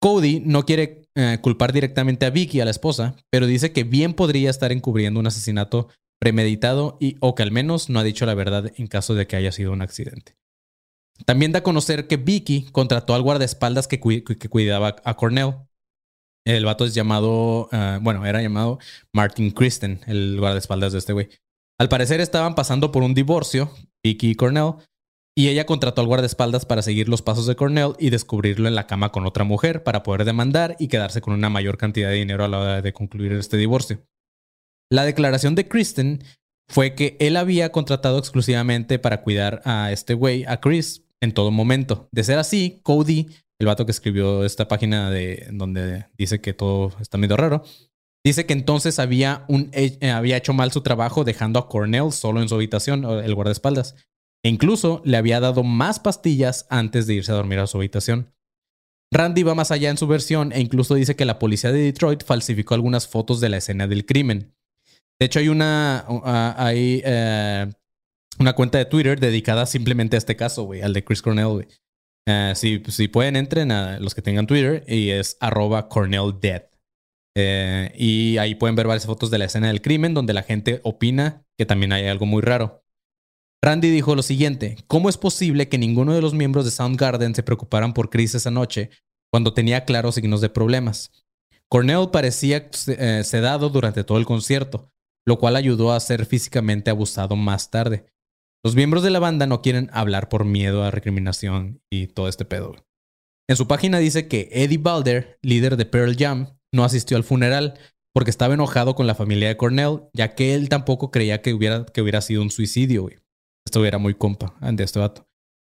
Cody no quiere eh, culpar directamente a Vicky, a la esposa, pero dice que bien podría estar encubriendo un asesinato premeditado y o que al menos no ha dicho la verdad en caso de que haya sido un accidente. También da a conocer que Vicky contrató al guardaespaldas que, cui- que cuidaba a Cornell. El vato es llamado, ah, bueno, era llamado Martin Kristen, el guardaespaldas de este güey. Al parecer estaban pasando por un divorcio, Vicky y Cornell, y ella contrató al guardaespaldas para seguir los pasos de Cornell y descubrirlo en la cama con otra mujer para poder demandar y quedarse con una mayor cantidad de dinero a la hora de concluir este divorcio. La declaración de Kristen fue que él había contratado exclusivamente para cuidar a este güey, a Chris, en todo momento. De ser así, Cody, el vato que escribió esta página de donde dice que todo está medio raro, dice que entonces había, un, eh, había hecho mal su trabajo dejando a Cornell solo en su habitación, el guardaespaldas. E incluso le había dado más pastillas antes de irse a dormir a su habitación. Randy va más allá en su versión e incluso dice que la policía de Detroit falsificó algunas fotos de la escena del crimen. De hecho, hay una, uh, hay, eh, una cuenta de Twitter dedicada simplemente a este caso, güey, al de Chris Cornell. Eh, si, si pueden, entren a los que tengan Twitter y es arroba Cornell Dead. Eh, y ahí pueden ver varias fotos de la escena del crimen donde la gente opina que también hay algo muy raro. Randy dijo lo siguiente, ¿cómo es posible que ninguno de los miembros de Soundgarden se preocuparan por Chris esa noche cuando tenía claros signos de problemas? Cornell parecía sedado durante todo el concierto, lo cual ayudó a ser físicamente abusado más tarde. Los miembros de la banda no quieren hablar por miedo a recriminación y todo este pedo. En su página dice que Eddie Balder, líder de Pearl Jam, no asistió al funeral porque estaba enojado con la familia de Cornell, ya que él tampoco creía que hubiera, que hubiera sido un suicidio. Güey. Esto era muy compa de este vato.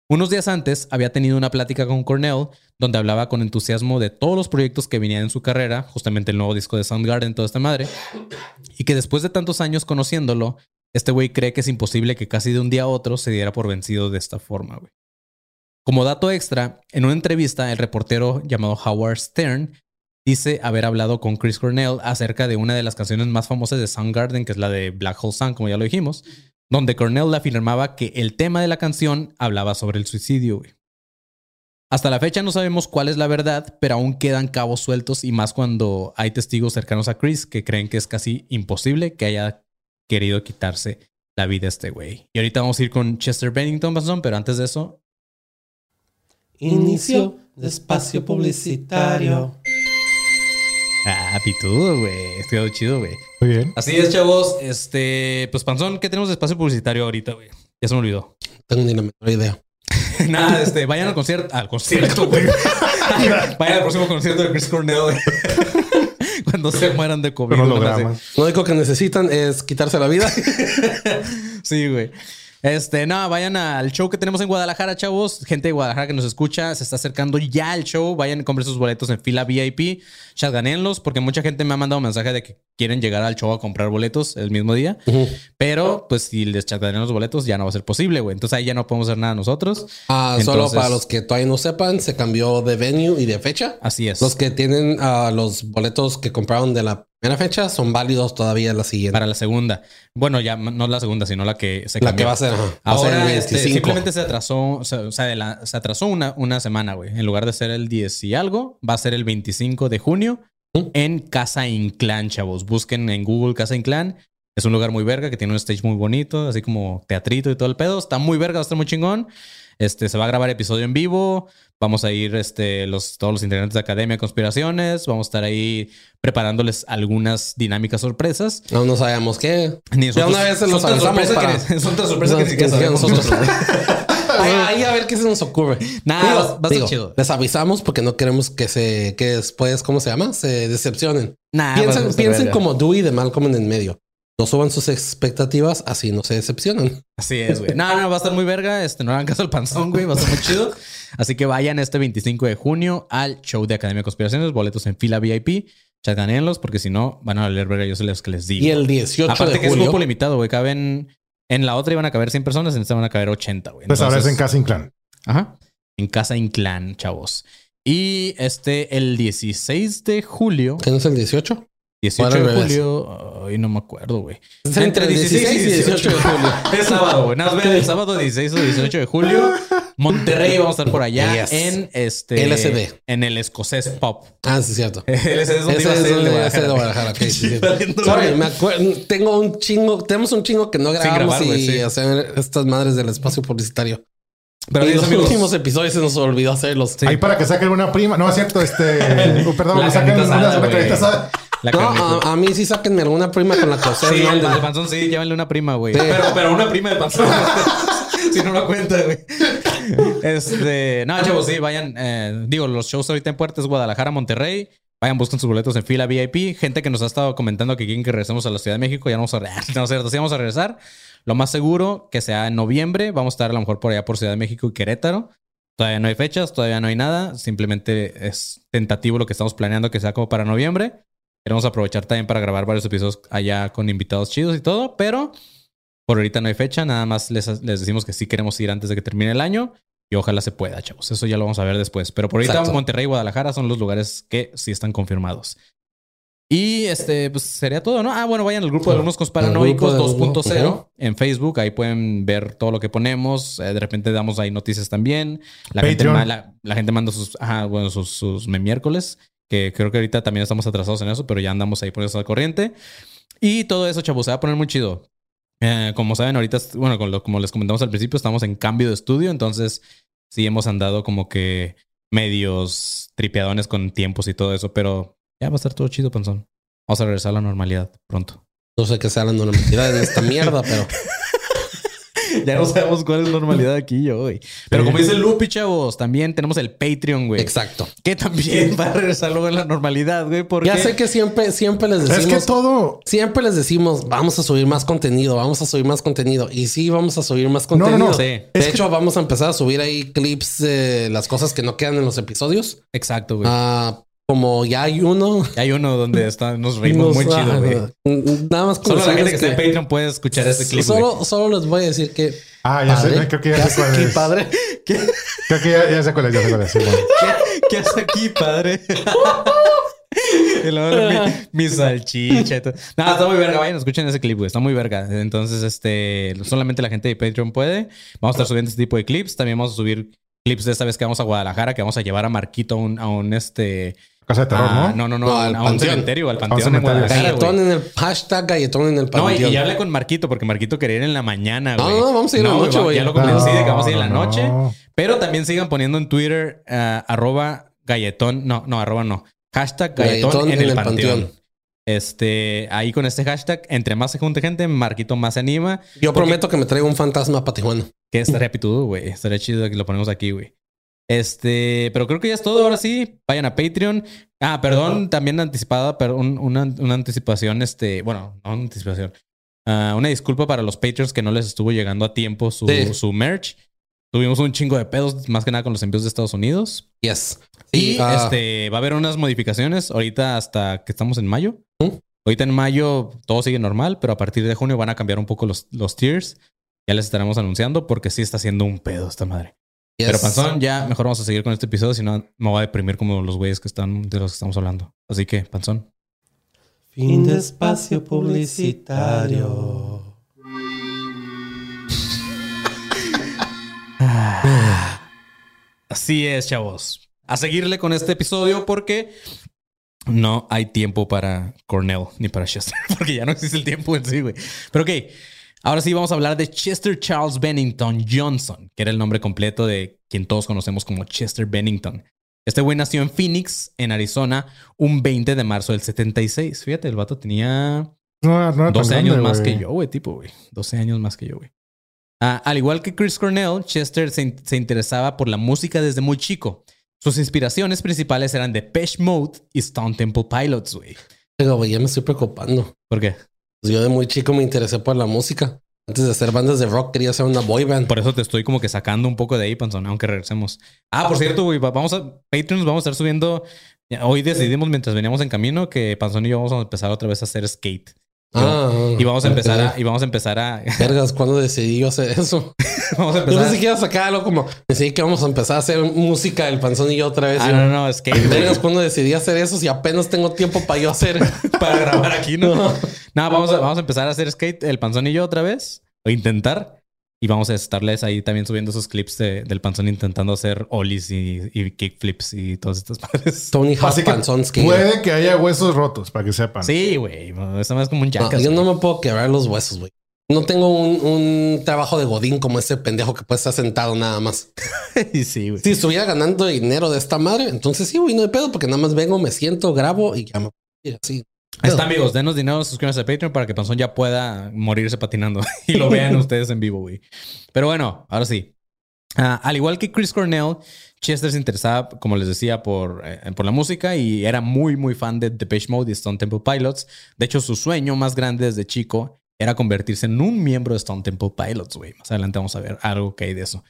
Unos días antes había tenido una plática con Cornell donde hablaba con entusiasmo de todos los proyectos que venían en su carrera, justamente el nuevo disco de Soundgarden, toda esta madre, y que después de tantos años conociéndolo, este güey cree que es imposible que casi de un día a otro se diera por vencido de esta forma, güey. Como dato extra, en una entrevista, el reportero llamado Howard Stern dice haber hablado con Chris Cornell acerca de una de las canciones más famosas de Soundgarden, que es la de Black Hole Sun, como ya lo dijimos, donde Cornell afirmaba que el tema de la canción hablaba sobre el suicidio. Hasta la fecha no sabemos cuál es la verdad, pero aún quedan cabos sueltos y más cuando hay testigos cercanos a Chris que creen que es casi imposible que haya querido quitarse la vida a este güey. Y ahorita vamos a ir con Chester Bennington, pero antes de eso, Inicio de espacio publicitario. Ah, pitudo, güey. Estuvo chido, güey. Muy bien. Así es, chavos. Este, pues Panzón, ¿qué tenemos de espacio publicitario ahorita, güey? Ya se me olvidó. Tengo ni la menor idea. Nada, este, vayan al concierto. Al concierto, güey. vayan al próximo concierto de Chris Cornell, güey. Cuando se mueran de COVID. Hologramas. Lo único que necesitan es quitarse la vida. Sí, güey. Este, no, vayan al show que tenemos en Guadalajara, chavos. Gente de Guadalajara que nos escucha, se está acercando ya al show. Vayan compren sus boletos en fila VIP. Chatganenlos, porque mucha gente me ha mandado mensaje de que quieren llegar al show a comprar boletos el mismo día. Pero, pues, si les chatganean los boletos, ya no va a ser posible, güey. Entonces ahí ya no podemos hacer nada nosotros. Ah, solo para los que todavía no sepan, se cambió de venue y de fecha. Así es. Los que tienen ah, los boletos que compraron de la primera fecha son válidos todavía la siguiente. Para la segunda. Bueno, ya no la segunda, sino la que se la cambió. que va a ser, a Ahora este, 25. simplemente se atrasó, se atrasó una, una semana, güey. En lugar de ser el 10 y algo, va a ser el 25 de junio ¿Mm? en Casa Inclán, chavos. Busquen en Google Casa Inclán. Es un lugar muy verga que tiene un stage muy bonito, así como teatrito y todo el pedo. Está muy verga, va a estar muy chingón. Este, se va a grabar episodio en vivo. Vamos a ir este, los, todos los integrantes de Academia de Conspiraciones. Vamos a estar ahí preparándoles algunas dinámicas sorpresas. No, no sabemos qué. Ni Ya una vez se los son sorpresas para... que son tan sorpresas que ni siquiera siquiera sabemos. nosotros. Ahí, a ver qué se nos ocurre. Nah, Digo, va- va a estar digo, chido. Les avisamos porque no queremos que se, que después, ¿cómo se llama? Se decepcionen. Nah, piensen piensen como Dewey de Malcolm en el medio. No suban sus expectativas, así no se decepcionan. Así es, güey. No, no, va a estar muy verga. Este, no hagan caso al panzón, güey. Va a estar muy chido. Así que vayan este 25 de junio al show de Academia de Conspiraciones. Boletos en fila VIP. Chatanenlos, porque si no, van a valer verga. Yo soy los que les digo. Y el 18 Aparte de que es julio. grupo limitado, güey. Caben... En la otra iban a caber 100 personas, en esta van a caber 80, güey. Pues ahora es en Entonces- Casa Inclán. Ajá. En Casa Inclán, chavos. Y este, el 16 de julio. ¿Qué no es el 18? 18 Ahora al de julio. Ay, no me acuerdo, güey. Entre 16 y 18 de julio. Es sábado, güey. Nada más vean, el sábado 16 o 18 de julio. Monterrey, vamos a estar por allá Yes. en este. LSD. En el escocés pop. Ah, sí, es cierto. LSD es donde iba a es ser de Guadalajara. Sí, Sorry, me acuerdo. Tengo un chingo, tenemos un chingo que no grabamos grabar, y sí. hacer estas madres del espacio publicitario. Pero y los amigos. últimos episodios se nos olvidó hacerlos. Sí. Ahí para que saquen una prima. No, es cierto. Este. perdón, La le saquen una, una. La No, a, a mí sí sáquenme alguna prima con la que Sí, el, el panzón sí, llévenle una prima, güey. Sí. Pero, pero una prima de panzón. si no lo cuenta, güey. Este, no, chavos, sí, vayan. eh, digo, los shows ahorita en puertas Guadalajara, Monterrey. Vayan, busquen sus boletos en fila VIP. Gente que nos ha estado comentando que quieren que regresemos a la Ciudad de México. Ya no vamos a, no, cierto, sí vamos a regresar. Lo más seguro que sea en noviembre. Vamos a estar a lo mejor por allá por Ciudad de México y Querétaro. Todavía no hay fechas, todavía no hay nada. Simplemente es tentativo lo que estamos planeando que sea como para noviembre. Queremos aprovechar también para grabar varios episodios allá con invitados chidos y todo, pero por ahorita no hay fecha. Nada más les, les decimos que sí queremos ir antes de que termine el año y ojalá se pueda, chavos. Eso ya lo vamos a ver después. Pero por ahorita Exacto. Monterrey y Guadalajara son los lugares que sí están confirmados. Y este, pues sería todo, ¿no? Ah, bueno, vayan al grupo de alumnos conspiranoicos Al grupo de- 2.0 Ujú. en Facebook. Ahí pueden ver todo lo que ponemos. Eh, de repente damos ahí noticias también. La, gente, Patreon. ma- la, la gente manda sus, ajá, bueno, sus, sus me- miércoles. Que creo que ahorita también estamos atrasados en eso, pero ya andamos ahí por eso al corriente. Y todo eso, chavos, se va a poner muy chido. Eh, como saben, ahorita, bueno, con lo- como les comentamos al principio, estamos en cambio de estudio, entonces sí hemos andado como que medios tripeadones con tiempos y todo eso, pero ya va a estar todo chido, panzón. Vamos a regresar a la normalidad pronto. No sé qué sea la normalidad en esta mierda, pero ya no sabemos cuál es la normalidad aquí yo, güey. Pero como dice Lupi, chavos, también tenemos el Patreon, güey. exacto. Que también va a regresar luego en la normalidad, güey. Porque Ya sé que siempre, siempre les Es decimos. que todo. Siempre les decimos, vamos a subir más contenido, vamos a subir más contenido. Y sí, vamos a subir más No, no, contenido. no. Sí. De Es hecho, vamos a empezar a subir ahí clips de las cosas que no quedan en los episodios. Exacto, güey. Ah, como ya hay uno. Hay uno donde está, nos reímos nos- muy chido, güey. ah, Nada más con Solo la gente que está en Patreon puede escuchar ese clip, güey. Solo, solo les voy a decir que. Ah, ya padre, sé. Creo que ya sé cuál qué es. padre. Creo que ya, ya sé cuál es. Ya sé cuál es. sí, bueno. ¿Qué, qué hace aquí, padre? mi, mi salchicha y todo. No, está muy verga. Vayan, escuchen ese clip, güey. Está muy verga. Entonces, este, solamente la gente de Patreon puede. Vamos a estar subiendo este tipo de clips. También vamos a subir clips de esta vez que vamos a Guadalajara, que vamos a llevar a Marquito a un, a un este. Casa de terror, a- ¿no? no, no, no, No, a, al a un panteón. cementerio, al panteón en. Galletón en el hashtag galletón en el No, y, panteón. y ya hablé con Marquito, porque Marquito quería ir en la mañana, No, güey. no, vamos a ir en la güey, noche, güey. Ya lo convencí de que vamos a ir en la No, no, noche. no. Pero también sigan poniendo en Twitter ah, arroba galletón. No, no, arroba no. Hashtag galletón, en, el, panteón. Este, ahí con este hashtag, entre más se junte gente, Marquito más se anima. Yo Porque- prometo que me traigo un fantasma para Tijuana. Que estaría pitudo, güey. Estaría chido que lo ponemos aquí, güey. Este, pero creo que ya es todo. Ahora sí, vayan a Patreon. Ah, perdón, también anticipada, pero un- una, una anticipación, este, bueno, no una anticipación. Ah, una disculpa para los Patreons que no les estuvo llegando a tiempo su, Sí. su merch. Tuvimos un chingo de pedos, más que nada con los envíos de Estados Unidos. Yes. Y ah, este, va a haber unas modificaciones ahorita hasta que estamos en mayo. ¿Mm? Ahorita en mayo todo sigue normal, pero a partir de junio van a cambiar un poco los, los tiers. Ya les estaremos anunciando porque sí está haciendo un pedo esta madre. yes. Pero Panzón, ya mejor vamos a seguir con este episodio, si no me voy a deprimir como los güeyes que están de los que estamos hablando. Así que, Panzón. Fin de espacio publicitario. Así es, chavos. A seguirle con este episodio porque no hay tiempo para Cornell ni para Chester, porque ya no existe el tiempo en sí, güey. Pero ok, ahora sí vamos a hablar de Chester Charles Bennington Johnson, que era el nombre completo de quien todos conocemos como Chester Bennington. Este güey nació en Phoenix, en Arizona, un 20 de marzo del 76. Fíjate, el vato tenía No, no era tan 12 años más que yo, güey, tipo, güey. 12 años más que yo, güey. Ah, al igual que Chris Cornell, Chester se, in- se interesaba por la música desde muy chico. Sus inspiraciones principales eran Depeche Mode y Stone Temple Pilots, güey. Pero, güey, ya me estoy preocupando. ¿Por qué? Pues yo de muy chico me interesé por la música. Antes de hacer bandas de rock quería hacer una boy band. Por eso te estoy como que sacando un poco de ahí, Panzón, aunque regresemos. Ah, por cierto, güey, va- vamos a Patreons, vamos a estar subiendo. Hoy decidimos mientras veníamos en camino que Panzón y yo vamos a empezar otra vez a hacer skate. Ah, Y vamos a empezar a, y vamos a empezar a, Vergas, ¿cuándo decidí yo hacer eso? vamos a Yo empezar. pensé que iba a sacar algo como... Decidí que vamos a empezar a hacer música del panzón y yo otra vez. Ah, Yo, no, no, skate. güey. Vergas, ¿cuándo decidí hacer eso? Si apenas tengo tiempo para yo hacer... para grabar aquí, ¿no? No, vamos, a, vamos a empezar a hacer skate, el panzón y yo otra vez, o intentar. Y vamos a estarles ahí también subiendo esos clips de- del panzón intentando hacer ollies y, y kickflips y todas estas madres. Tony Hawk Así que Panzón Skater. puede que haya huesos rotos, para que sepan. Sí, güey. Eso más como un No, jackass. yo no me puedo quebrar los huesos, güey. No tengo un, un trabajo de godín como ese pendejo que puede estar sentado nada más. sí, güey. Si estuviera ganando dinero de esta madre, entonces sí, güey, no hay pedo, porque nada más vengo, me siento, grabo y ya me y así. Está, amigos. Denos dinero, suscríbanse a Patreon para que Panzón ya pueda morirse patinando y lo vean ustedes en vivo, güey. Pero bueno, ahora sí. Ah, al igual que Chris Cornell, Chester se interesaba, como les decía, por, eh, por la música y era muy, muy fan de Depeche Mode y Stone Temple Pilots. De hecho, su sueño más grande desde chico era convertirse en un miembro de Stone Temple Pilots, güey. Más adelante vamos a ver algo que hay de eso.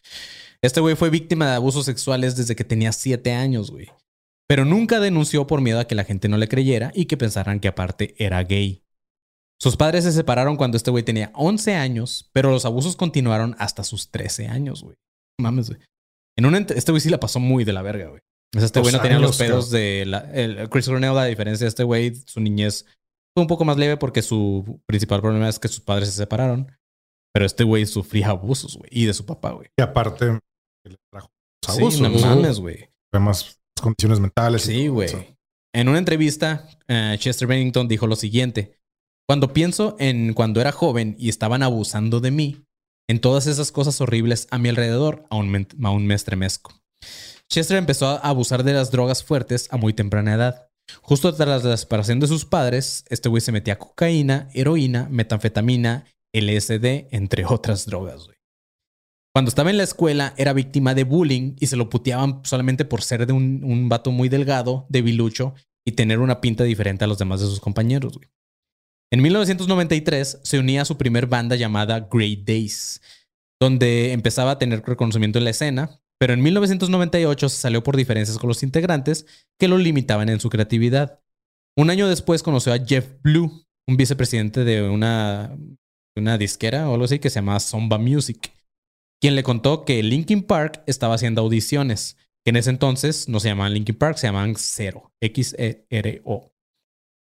Este güey fue víctima de abusos sexuales desde que tenía siete años, güey. Pero nunca denunció por miedo a que la gente no le creyera y que pensaran que aparte era gay. Sus padres se separaron cuando este güey tenía 11 años, pero los abusos continuaron hasta sus 13 años, güey. Mames, güey. En este güey sí la pasó muy de la verga, güey. O sea, este güey no tenía los pedos de la, el, Chris Cornell, a diferencia de este güey, su niñez fue un poco más leve porque su principal problema es que sus padres se separaron. Pero este güey sufría abusos, güey, y de su papá, güey. Y aparte, le trajo los Sí, abusos, no ¿no? mames, güey. Problemas, condiciones mentales. Sí, güey. En una entrevista, eh, Chester Bennington dijo lo siguiente. Cuando pienso en cuando era joven y estaban abusando de mí, en todas esas cosas horribles a mi alrededor, aún me, aún me estremezco. Chester empezó a abusar de las drogas fuertes a muy temprana edad. Justo tras la separación de sus padres, este güey se metía cocaína, heroína, metanfetamina, LSD, entre otras drogas, güey. Cuando estaba en la escuela era víctima de bullying y se lo puteaban solamente por ser de un, un vato muy delgado, debilucho y tener una pinta diferente a los demás de sus compañeros. En 1993 se unía a su primer banda llamada Great Days, donde empezaba a tener reconocimiento en la escena, pero en 1998 se salió por diferencias con los integrantes que lo limitaban en su creatividad. Un año después conoció a Jeff Blue, un vicepresidente de una, una disquera o algo así que se llamaba Zomba Music, quien le contó que Linkin Park estaba haciendo audiciones, que en ese entonces no se llamaban Linkin Park, se llamaban Zero, X-E-R-O.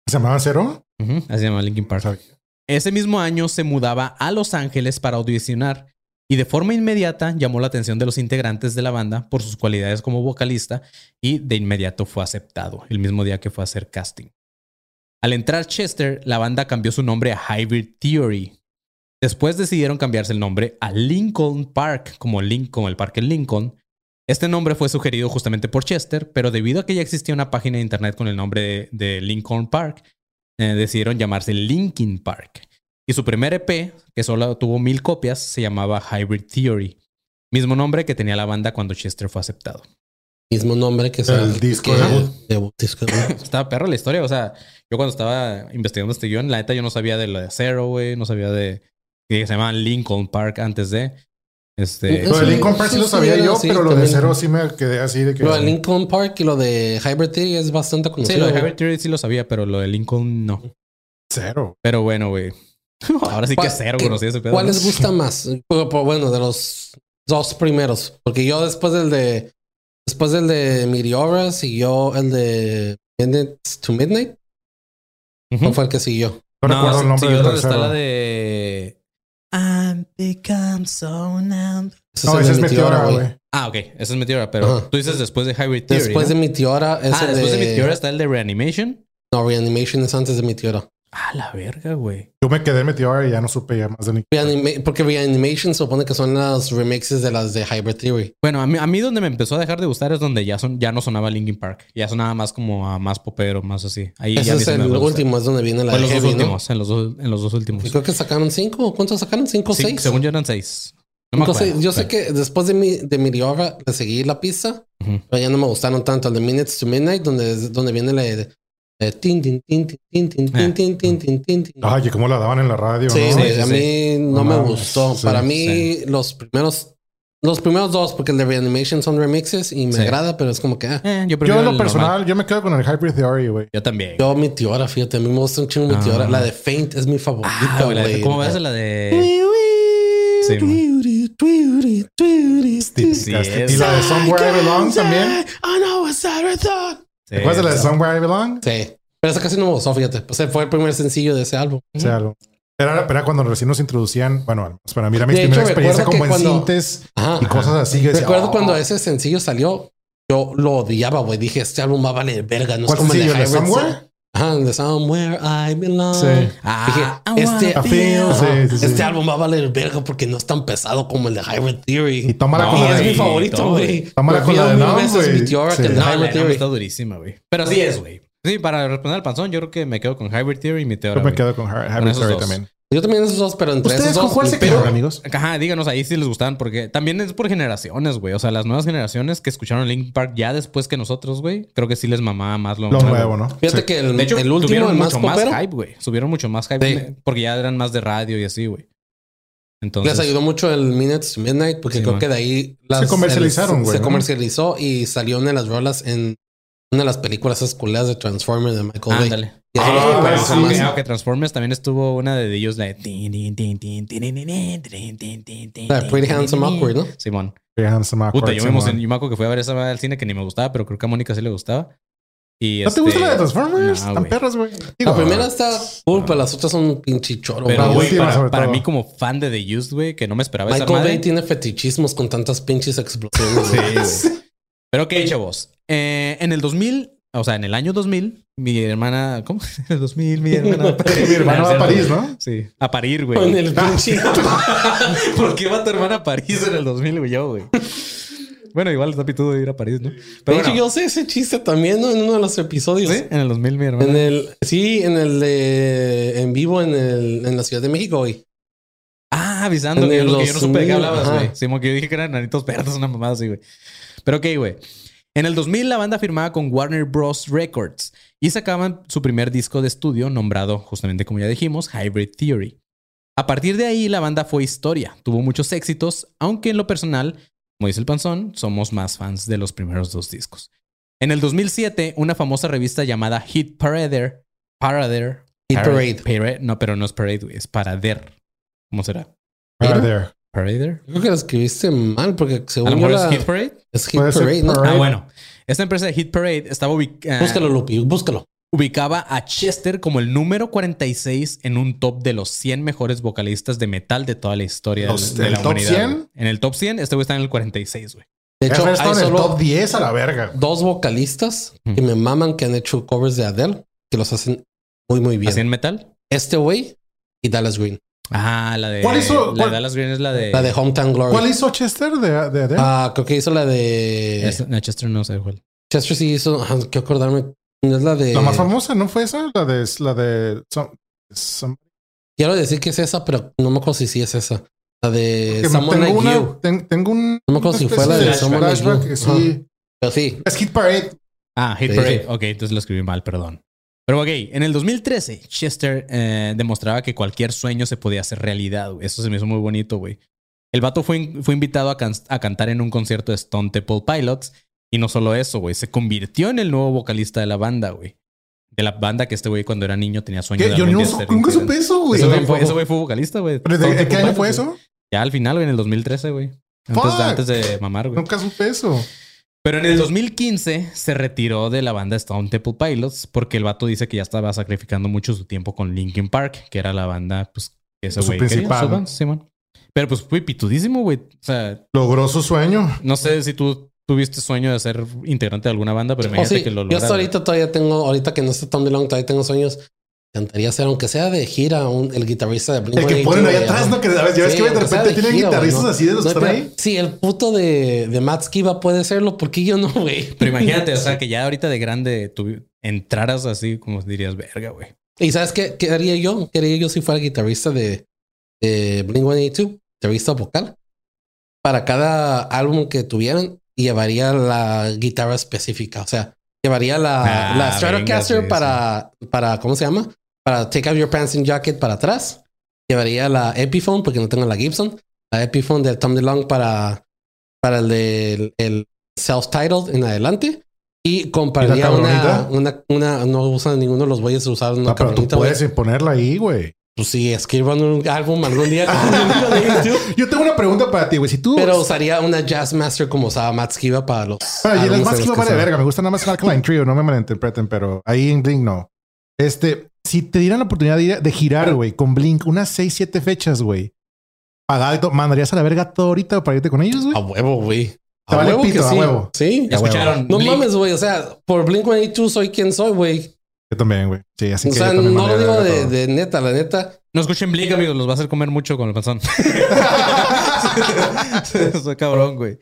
¿Se llamaba Cero? Ujú, Así se llama Linkin Park. Ese mismo año se mudaba a Los Ángeles para audicionar y de forma inmediata llamó la atención de los integrantes de la banda por sus cualidades como vocalista y de inmediato fue aceptado el mismo día que fue a hacer casting. Al entrar Chester, la banda cambió su nombre a Hybrid Theory. Después decidieron cambiarse el nombre a Lincoln Park, como, Lin- como el parque Lincoln. Este nombre fue sugerido justamente por Chester, pero debido a que ya existía una página de internet con el nombre de, de Lincoln Park, eh, decidieron llamarse Linkin Park. Y su primer EP, que solo tuvo mil copias, se llamaba Hybrid Theory. Mismo nombre que tenía la banda cuando Chester fue aceptado. Mismo nombre que es El el, disco debut. Estaba perro la historia. O sea, yo cuando estaba investigando este guion, la neta yo no sabía de lo de Zero, güey. No sabía de que se llamaban Lincoln Park antes de. Este. Lo de Sí, Lincoln Park sí sí, lo sí, sabía yo, pero lo de cero sí me quedé así de que. Lo de Lincoln Park y lo de Hybrid Theory es bastante Sí, conocido. lo de. Hybrid Theory sí lo sabía, pero lo de Lincoln no. Cero. Pero bueno, güey. Ahora sí que ¿Cuál- cero conocí ese pedo. ¿Cuál ¿no? les gusta más? Bueno, Bueno, de los dos primeros. Porque yo después del de. Después del de Meteora siguió el de Minutes to Midnight. Ujú. ¿O fue el que siguió? No, recuerdo el nombre sí, del que está tercero. la de. I'm become so numb. Ese No, ese es Meteora, güey. Ah, ok. Ese es Meteora, pero Ajá. tú dices después de Hybrid Theory. Después ¿no? de Meteora es Ah, el después de... de. Meteora está el de Reanimation. No, Reanimation es antes de Meteora. Ah, la verga, güey. Yo me quedé en Meteora y ya no supe ya más de ni. Reanima- porque Reanimation supone que son las remixes de las de Hybrid Theory. Bueno, a mí, a mí donde me empezó a dejar de gustar es donde ya, son, ya no sonaba Linkin Park. Ya sonaba más como a más popero, más así. Ahí ya Ese a mí es el último, es donde viene la en de los dos Heavy, ¿no? últimos, en los dos, en los dos últimos. Y creo que sacaron cinco. ¿Cuántos sacaron? ¿Cinco o Sí, seis? según yo eran seis. No me Entonces, acuerdo. yo sé que después de, mi, de Meteora le seguí la pista, Ujú. pero ya no me gustaron tanto. El de Minutes to Midnight, donde, donde viene la Ah. Ay, cómo la daban en la radio. Sí, sí, a sí. mí no No me gustó. sí, Para mí, sí. los primeros, los primeros dos, porque el de Reanimation son remixes y me Sí. agrada, pero es como que, ah, Eh, yo Yo en lo personal, normal. yo me quedo con el Hybrid Theory, güey. Yo también. yo Meteora, fíjate, a mí me gusta un chingo Meteora. Ah. La de Faint es mi ah, favorita, güey, de- güey. ¿Cómo ves la de...? Sí, y la de Somewhere I Belong también. ¿Te acuerdas de la de. Somewhere I Belong? Sí. Pero esa casi no me gustó, fíjate. Pues fue el primer sencillo de ese álbum. O sea, lo- era, era cuando recién nos introducían, bueno, para mí era mi De primera hecho, experiencia recuerdo como que en cuando- sintes Ajá. y cosas así. Yo decía, Recuerdo "Oh". cuando ese sencillo salió, yo lo odiaba, güey. Dije, este álbum va a valer verga. No es ¿Cuál como el de sencillo? ¿El de Hybrid De Somewhere I Belong. Sí. Ah, Dije, este, I feel- Ajá, sí, sí, sí. este álbum va a valer verga porque no es tan pesado como el de Hybrid Theory. Y tómala No, con es de- mi favorito, güey. Tómala con la de veces güey. Sí. el de No, Hybrid Theory. está durísima, güey. Pero sí es, güey. Sí, para responder al panzón, yo creo que me quedo con Hybrid Theory y Meteora. Yo me quedo con Hy- Hybrid Theory también. Yo también esos dos, pero entre ¿Ustedes esos con dos. cuál se pero- quedaron, amigos? Ajá, díganos ahí si les gustaban, porque también es por generaciones, güey. O sea, las nuevas generaciones que escucharon Linkin Park ya después que nosotros, güey, creo que sí les mamaba más lo, Lo nuevo, ¿no? Fíjate Sí. que el, De hecho, el último, tuvieron el más mucho más popero, hype, güey. Subieron mucho más hype Sí. porque ya eran más de radio y así, güey. Entonces, les ayudó mucho el Minutes to Midnight porque Sí, creo man. que de ahí las- Se comercializaron, el- güey, Se ¿no? comercializó y salió una de las rolas en una de las películas escuelas de Transformers de Michael Bay. Ándale. Eso ah, bueno, sí. más. Que Transformers también estuvo una de ellos, de. Pretty Handsome Awkward, ¿no? Simón. Pretty Handsome Awkward. Puta, yo me, emocioné, yo me que fui a ver esa al cine que ni me gustaba, pero creo que a Mónica sí le gustaba. Y ¿No este... te gusta la de Transformers? No, Tan perras, güey. La primera está cool, las otras son un pinche choro. Pero, güey, para, para mí como fan de The Used, güey, que no me esperaba Michael esa madre. Bay tiene fetichismos con tantas pinches explosiones. sí, güey. Pero ok, chavos. Eh, en el 2000, o sea, en el año 2000, mi hermana... ¿Cómo? En el 2000, mi hermana... Mi hermano va a París, ¿no? Sí. A parir, Con güey. el pinche. ¿Por qué va tu hermana a París en el 2000, güey? Yo, güey. Bueno, igual está pitudo de ir a París, ¿no? De Pero hecho, bueno, yo sé ese chiste también, ¿no? En uno de los episodios. ¿sí? En el 2000, mi hermana. En el, sí, en el de, en vivo en, el, en la Ciudad de México, güey. Ah, avisando En que yo, que no supe de qué 2000, hablabas, güey. Sí, como que yo dije que eran nanitos verdes, una mamada así, güey. Pero ok, güey. En el 2000 la banda firmaba con Warner Bros. Records y sacaban su primer disco de estudio nombrado, justamente como ya dijimos, Hybrid Theory. A partir de ahí la banda fue historia, tuvo muchos éxitos, aunque en lo personal, como dice el panzón, somos más fans de los primeros dos discos. En el 2007, una famosa revista llamada Hit Parader, Parader, Hit Parade. Parade- no, pero no es Parade, es Parader. ¿Cómo será? There. Parader. Creo que lo escribiste mal porque según yo la- es Hit Parade. es Hit Parade, ¿no? Parade. Ah, bueno. Esta empresa de Hit Parade estaba ubicada. Búscalo, Lupi, búscalo. ubicaba a Chester como el número 46 en un top de los 100 mejores vocalistas de metal de toda la historia de- Los- de, ¿el la top humanidad. 100? güey. En el top 100, este güey está en el 46, güey. De hecho, hay está en el solo top 10 a la verga. dos vocalistas que me maman que han hecho covers de Adele que los hacen muy, muy bien. ¿Así en metal? Este güey y Dallas Green. Ah, la de. ¿Cuál hizo- La cuál- de Dallas Green es la de. La de Hometown Glory. ¿Cuál hizo Chester de, de Adele? Ah, creo que hizo la de Es- no, Chester no sé cuál. Chester sí hizo, ah, quiero acordarme, no es la de la más famosa, ¿no fue esa? La de la de some- some- Quiero decir que es esa, pero no me acuerdo si sí es esa. La de que Someone tengo Like una, You. ten- tengo un No me acuerdo si fue la especie de Someone Like flashback You. que sí. Pero sí, Es Hit Parade. Ah, Hit Sí, Parade. sí. Ok, entonces lo escribí mal, perdón. Pero ok, en el 2013, Chester eh, demostraba que cualquier sueño se podía hacer realidad. güey. Eso se me hizo muy bonito, güey. El vato fue, fue invitado a, can- a cantar en un concierto de Stone Temple Pilots. Y no solo eso, güey. Se convirtió en el nuevo vocalista de la banda, güey. De la banda que este güey cuando era niño tenía sueño ¿Qué? de Yo no, nunca supe eso, güey. Ese güey fue, vocalista, güey. ¿Pero de, de qué año fue eso? Ya al final, güey, en el 2013, güey. Antes, antes de mamar, güey. Nunca supe eso. Pero en el 2015 se retiró de la banda Stone Temple Pilots porque el vato dice que ya estaba sacrificando mucho su tiempo con Linkin Park, que era la banda, pues, que ese güey principal. Pero pues fue pitudísimo, güey. O sea, Logró su sueño. no sé si tú tuviste sueño de ser integrante de alguna banda, pero Oh, imagínate sí. que lo Yo lograras. hasta ahorita todavía tengo, ahorita que no está Tom DeLonge, todavía tengo sueños. Cantaría ser, aunque sea de gira, un- el guitarrista de Blink El que 182, ponen ahí güey, atrás. ¿no? Que a veces- ya ves Sí, que de repente de tienen gira, guitarristas ¿no? así de los No, pero-. Sí, el puto de, de Matt Skiba puede serlo, ¿por qué yo no, güey? Pero imagínate, o sea, que ya ahorita de grande tú entraras así, como dirías, verga, güey. ¿Y sabes qué, qué haría yo? ¿Qué haría yo si fuera guitarrista de, de Blink 182? Guitarrista vocal. Para cada álbum que tuvieran, llevaría la guitarra específica. O sea, llevaría la, Ah, la Stratocaster venga, sí, para, para, ¿cómo se llama? Para Take Out Your Pants and Jacket para atrás. Llevaría la Epiphone, porque no tengo la Gibson. La Epiphone de Tom DeLonge para, para el de el self-titled en adelante. Y compraría una, cabronita? una, una, no usan ninguno de los güeyes usados una No, pero tú puedes ponerla ahí, güey. Pues sí, escriban un álbum algún día. Yo tengo una pregunta para ti, güey. Si tú. Pero usaría una Jazz Master como usaba Matt Skiba para los. Ah, y las no que vale verga. Me gusta nada más el Alkaline Trio, no me malinterpreten, pero ahí en Blink no. Este, si te dieran la oportunidad de, ir- de girar, güey, con Blink unas 6, 7 fechas, güey, pagado, ¿mandarías a la verga todo ahorita para irte con ellos, güey? A huevo, güey. Te A vale huevo pito, que a sí. huevo. Sí. Ya huevo. escucharon. No Blink- mames, güey. O sea, por Blink 182 soy quien soy, güey. Yo también, güey. Sí, así O que sea, yo no lo a digo de, de neta, la neta. No escuchen Blink, amigos, los va a hacer comer mucho con el panzón. Soy cabrón, güey.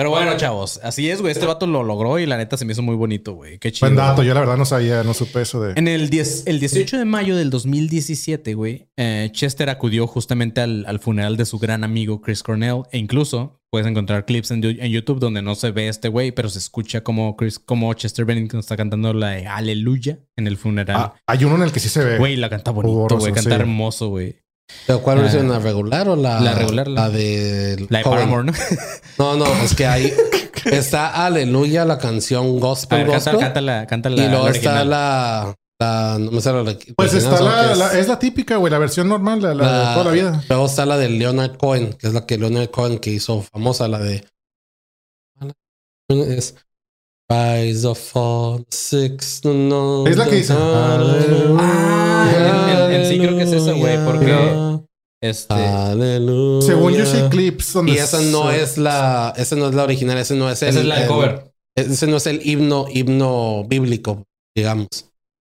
Pero bueno, chavos, así es, güey. Este vato lo logró y la neta se me hizo muy bonito, güey. Qué chido. Buen dato. Yo la verdad no sabía, no supe eso de... En el, 10 el 18 de mayo del 2017, güey, eh, Chester acudió justamente al, al funeral de su gran amigo Chris Cornell. E incluso puedes encontrar clips en, en YouTube donde no se ve este güey, pero se escucha como, Chris, como Chester Bennington está cantando la de Aleluya en el funeral. Ah, hay uno en el que sí se ve. Güey, la canta bonito, güey. Canta sí. hermoso, güey. ¿Pero cuál Ah. versión? ¿La regular o la. La regular, la- La de. La de? Paramore, ¿no? No, no, es que ahí está Aleluya, la canción A Gospel ver, canta, Gospel. canta la, canta la, y luego la está la, la. No me sale la. Pues original, está la, es la típica, güey, la versión normal, la, la de la- toda la vida. Luego está la de Leonard Cohen, que es la que Leonard Cohen que hizo famosa, la de. Es. Rise of Fall Six. No, no, Es la que dice, Ah, en- en- en sí creo que es esa, güey, porque- Este, Aleluya. Según yo sé clips donde... Y esa no es la, esa no es la original, ese no es el. esa es la el- cover. Ese no es el himno, himno bíblico, digamos.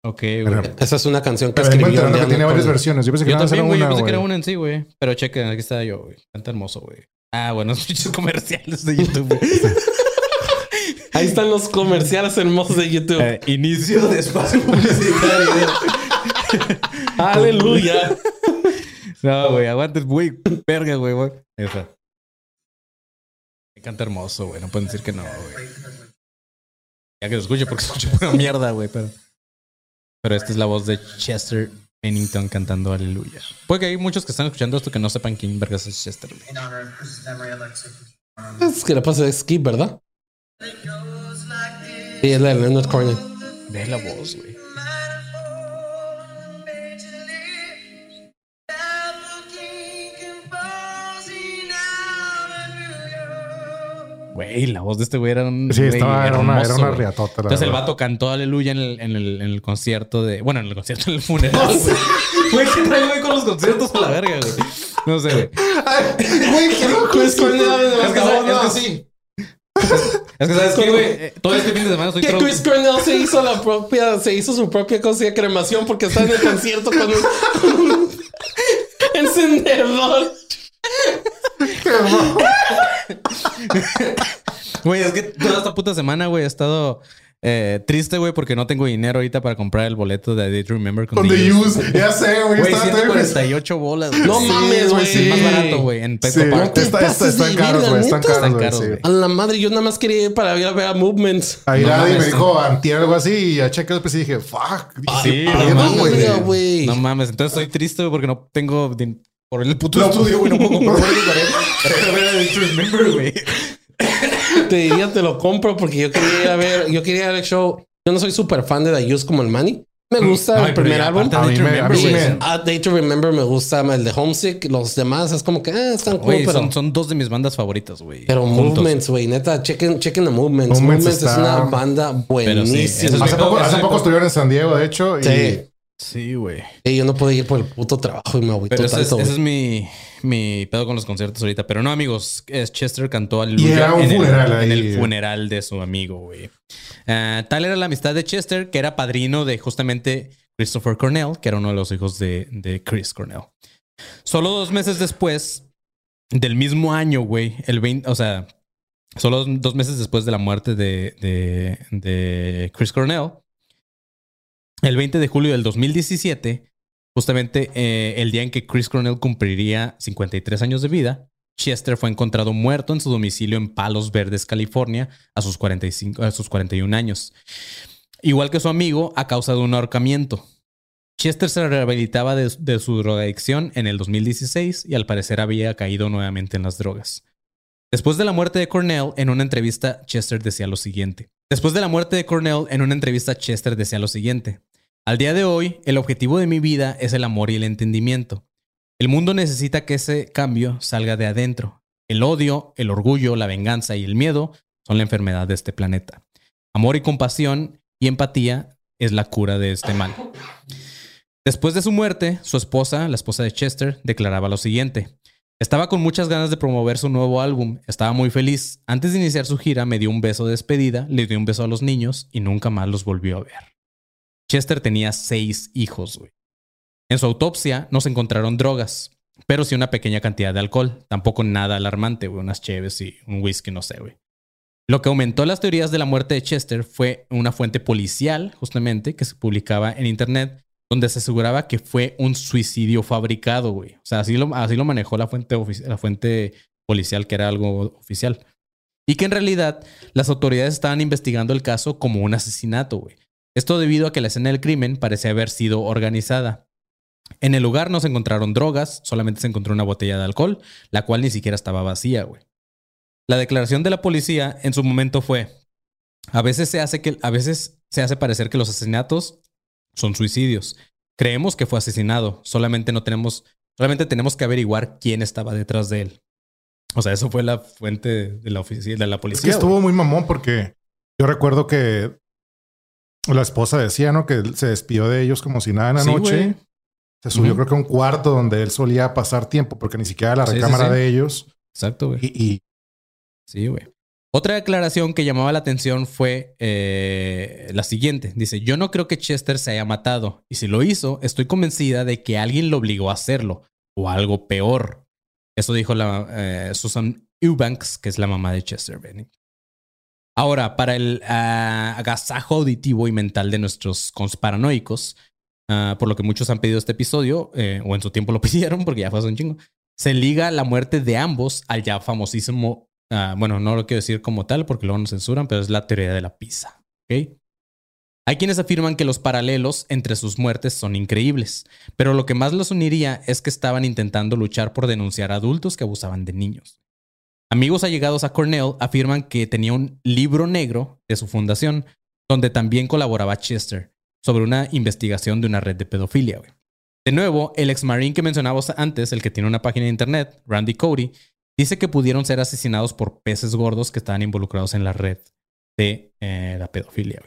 Ok, Pero- güey. Esa es una canción que Pero escribió. enterando que tiene varias versiones. Yo pensé que Yo también, era güey. Yo una, pensé que era una en sí, güey. Pero chequen, aquí está yo, güey. Canta hermoso, güey. Ah, bueno, muchos comerciales de YouTube, güey. Ahí están los comerciales hermosos de YouTube. Eh, inicio de espacio publicitario. Aleluya. no, güey, aguantes, güey. Verga, güey, güey. Está. Me canta hermoso, güey. No pueden decir que no, güey. Ya que lo escuche, porque escucho pura mierda, güey. Pero, pero esta es la voz de Chester Bennington cantando Aleluya. Puede que hay muchos que están escuchando esto que no sepan quién vergas es Chester, perform Es que le pasa de Skip, ¿verdad? Sí, es la de Leonard Cohen. Ve la voz, güey. Güey, la voz de este güey era un. Sí, güey estaba, era una, era una riatota. la Entonces el vato cantó aleluya en el, en el, en el concierto de. Bueno, en el concierto, en el funeral, güey. ¿qué trae, güey, con los conciertos a la verga, güey? No sé, güey. Güey, qué loco. Es que, ¿sabes? es que sí. Es que, ¿sabes qué, güey? Eh, Todo este fin de semana estoy Que tro- Chris Cornell se hizo la propia, se hizo su propia cosa de cremación porque está en el concierto con un, con un encendedor. Güey, es que toda esta puta semana, güey, he estado eh, triste, güey, porque no tengo dinero ahorita para comprar el boleto de I Did Remember con, Con The. Use. Ya sé, güey. Güey, Está 148 bolas. No Sí, mames, güey. Es más barato, güey, en Sí, Petco Park. está, está- están caros, güey. Están caros, Están güey. sí. A la madre, yo nada más quería ir para ir a ver a Movements. Ahí No nadie me dijo antier algo así y ya chequé después y dije, fuck. Sí, ¿qué no mames. No mames, entonces estoy triste, güey, porque no tengo por el puto No, estudio, güey, no puedo comprar boletos para a ver a Remember, güey. Te diría, te lo compro porque yo quería ir a ver, yo quería ir al show. Yo no soy súper fan de The Used como el Manny. Me gusta Ay, el primer álbum. A mí me- a mí me- A Day to Remember me gusta el de Homesick. Los demás es como que eh, están cool, pero, son, son dos de mis bandas favoritas, güey. pero juntos. Movements, güey, neta, chequen, chequen the Movements. Movements Movements, es una banda sí, buenísima. Hace poco, hace poco estuvieron en San Diego, de hecho. Y Sí. Sí, güey. Sí, yo no puedo ir por el puto trabajo y me agüito Pero ese es, tanto. ese es mi, mi pedo con los conciertos ahorita. Pero no, amigos. es Chester cantó al en, funeral el, en el funeral de su amigo, güey. Ah, tal era la amistad de Chester, que era padrino de justamente Christopher Cornell, que era uno de los hijos de, de Chris Cornell. Solo dos meses después del mismo año, güey, el 20, o sea, solo dos meses después de la muerte de, de, de Chris Cornell, el 20 de julio del 2017, justamente eh, el día en que Chris Cornell cumpliría 53 años de vida, Chester fue encontrado muerto en su domicilio en Palos Verdes, California, a sus, 45, a sus 41 años. Igual que su amigo, a causa de un ahorcamiento. Chester se rehabilitaba de, de su drogadicción en el 2016 y al parecer había caído nuevamente en las drogas. Después de la muerte de Cornell, en una entrevista, Chester decía lo siguiente. Después de la muerte de Cornell, en una entrevista, Chester decía lo siguiente. Al día de hoy, el objetivo de mi vida es el amor y el entendimiento. El mundo necesita que ese cambio salga de adentro. El odio, el orgullo, la venganza y el miedo son la enfermedad de este planeta. Amor y compasión y empatía es la cura de este mal. Después de su muerte, su esposa, la esposa de Chester, declaraba lo siguiente. Estaba con muchas ganas de promover su nuevo álbum, estaba muy feliz. Antes de iniciar su gira me dio un beso de despedida, le dio un beso a los niños y nunca más los volvió a ver. Chester tenía seis hijos, güey. En su autopsia no se encontraron drogas, pero sí una pequeña cantidad de alcohol. Tampoco nada alarmante, güey. Unas cheves y un whisky, no sé, güey. Lo que aumentó las teorías de la muerte de Chester fue una fuente policial, justamente, que se publicaba en internet, donde se aseguraba que fue un suicidio fabricado, güey. O sea, así lo, así lo manejó la fuente, la fuente policial, que era algo oficial. Y que en realidad las autoridades estaban investigando el caso como un asesinato, güey. Esto debido a que la escena del crimen parece haber sido organizada. En el lugar no se encontraron drogas, solamente se encontró una botella de alcohol, la cual ni siquiera estaba vacía, güey. La declaración de la policía en su momento fue: a veces se hace que a veces se hace parecer que los asesinatos son suicidios. Creemos que fue asesinado, solamente no tenemos solamente tenemos que averiguar quién estaba detrás de él. O sea, eso fue la fuente de la oficina de la Es policía. que estuvo güey. muy mamón porque yo recuerdo que la esposa decía, ¿no? Que se despidió de ellos como si nada en la Sí, noche. güey. Se subió, creo que a un cuarto donde él solía pasar tiempo, porque ni siquiera la sí, recámara sí. de ellos. Exacto, güey. Y, y Sí, güey. Otra declaración que llamaba la atención fue eh, la siguiente. Dice, yo no creo que Chester se haya matado. Y si lo hizo, estoy convencida de que alguien lo obligó a hacerlo. O algo peor. Eso dijo la eh, Susan Eubanks, que es la mamá de Chester Bennett. Ahora, para el ah, agasajo auditivo y mental de nuestros consparanoicos, ah, por lo que muchos han pedido este episodio, eh, o en su tiempo lo pidieron porque ya fue hace un chingo, se liga la muerte de ambos al ya famosísimo Ah, bueno, no lo quiero decir como tal porque luego nos censuran, pero es la teoría de la pizza. ¿ok? Hay quienes afirman que los paralelos entre sus muertes son increíbles, pero lo que más los uniría es que estaban intentando luchar por denunciar a adultos que abusaban de niños. Amigos allegados a Cornell afirman que tenía un libro negro de su fundación, donde también colaboraba Chester, sobre una investigación de una red de pedofilia. De nuevo, el ex marine que mencionamos antes, el que tiene una página de internet, Randy Cody, dice que pudieron ser asesinados por peces gordos que estaban involucrados en la red de eh, la pedofilia.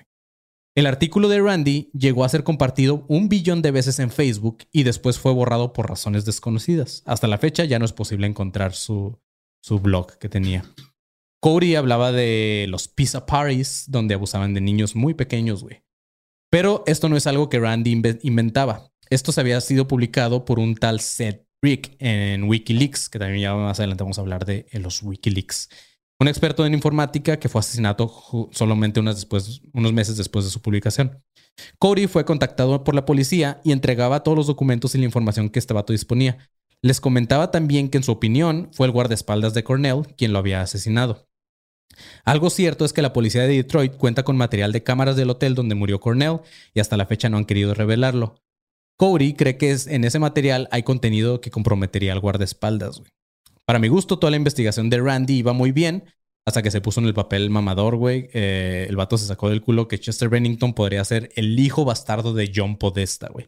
El artículo de Randy llegó a ser compartido un billón de veces en Facebook y después fue borrado por razones desconocidas. Hasta la fecha ya no es posible encontrar su, su blog que tenía. Cody hablaba de los pizza parties donde abusaban de niños muy pequeños, güey. Pero esto no es algo que Randy inve- inventaba. Esto se había sido publicado por un tal Seth Rick en Wikileaks, que también ya más adelante vamos a hablar de los Wikileaks. Un experto en informática que fue asesinado solamente unas después, unos meses después de su publicación. Cody fue contactado por la policía y entregaba todos los documentos y la información que este vato disponía. Les comentaba también que en su opinión fue el guardaespaldas de Cornell quien lo había asesinado. Algo cierto es que la policía de Detroit cuenta con material de cámaras del hotel donde murió Cornell y hasta la fecha no han querido revelarlo. Cody cree que en ese material hay contenido que comprometería al guardaespaldas. Para mi gusto, toda la investigación de Randy iba muy bien hasta que se puso en el papel mamador, güey. Eh, el vato se sacó del culo que Chester Bennington podría ser el hijo bastardo de John Podesta, güey.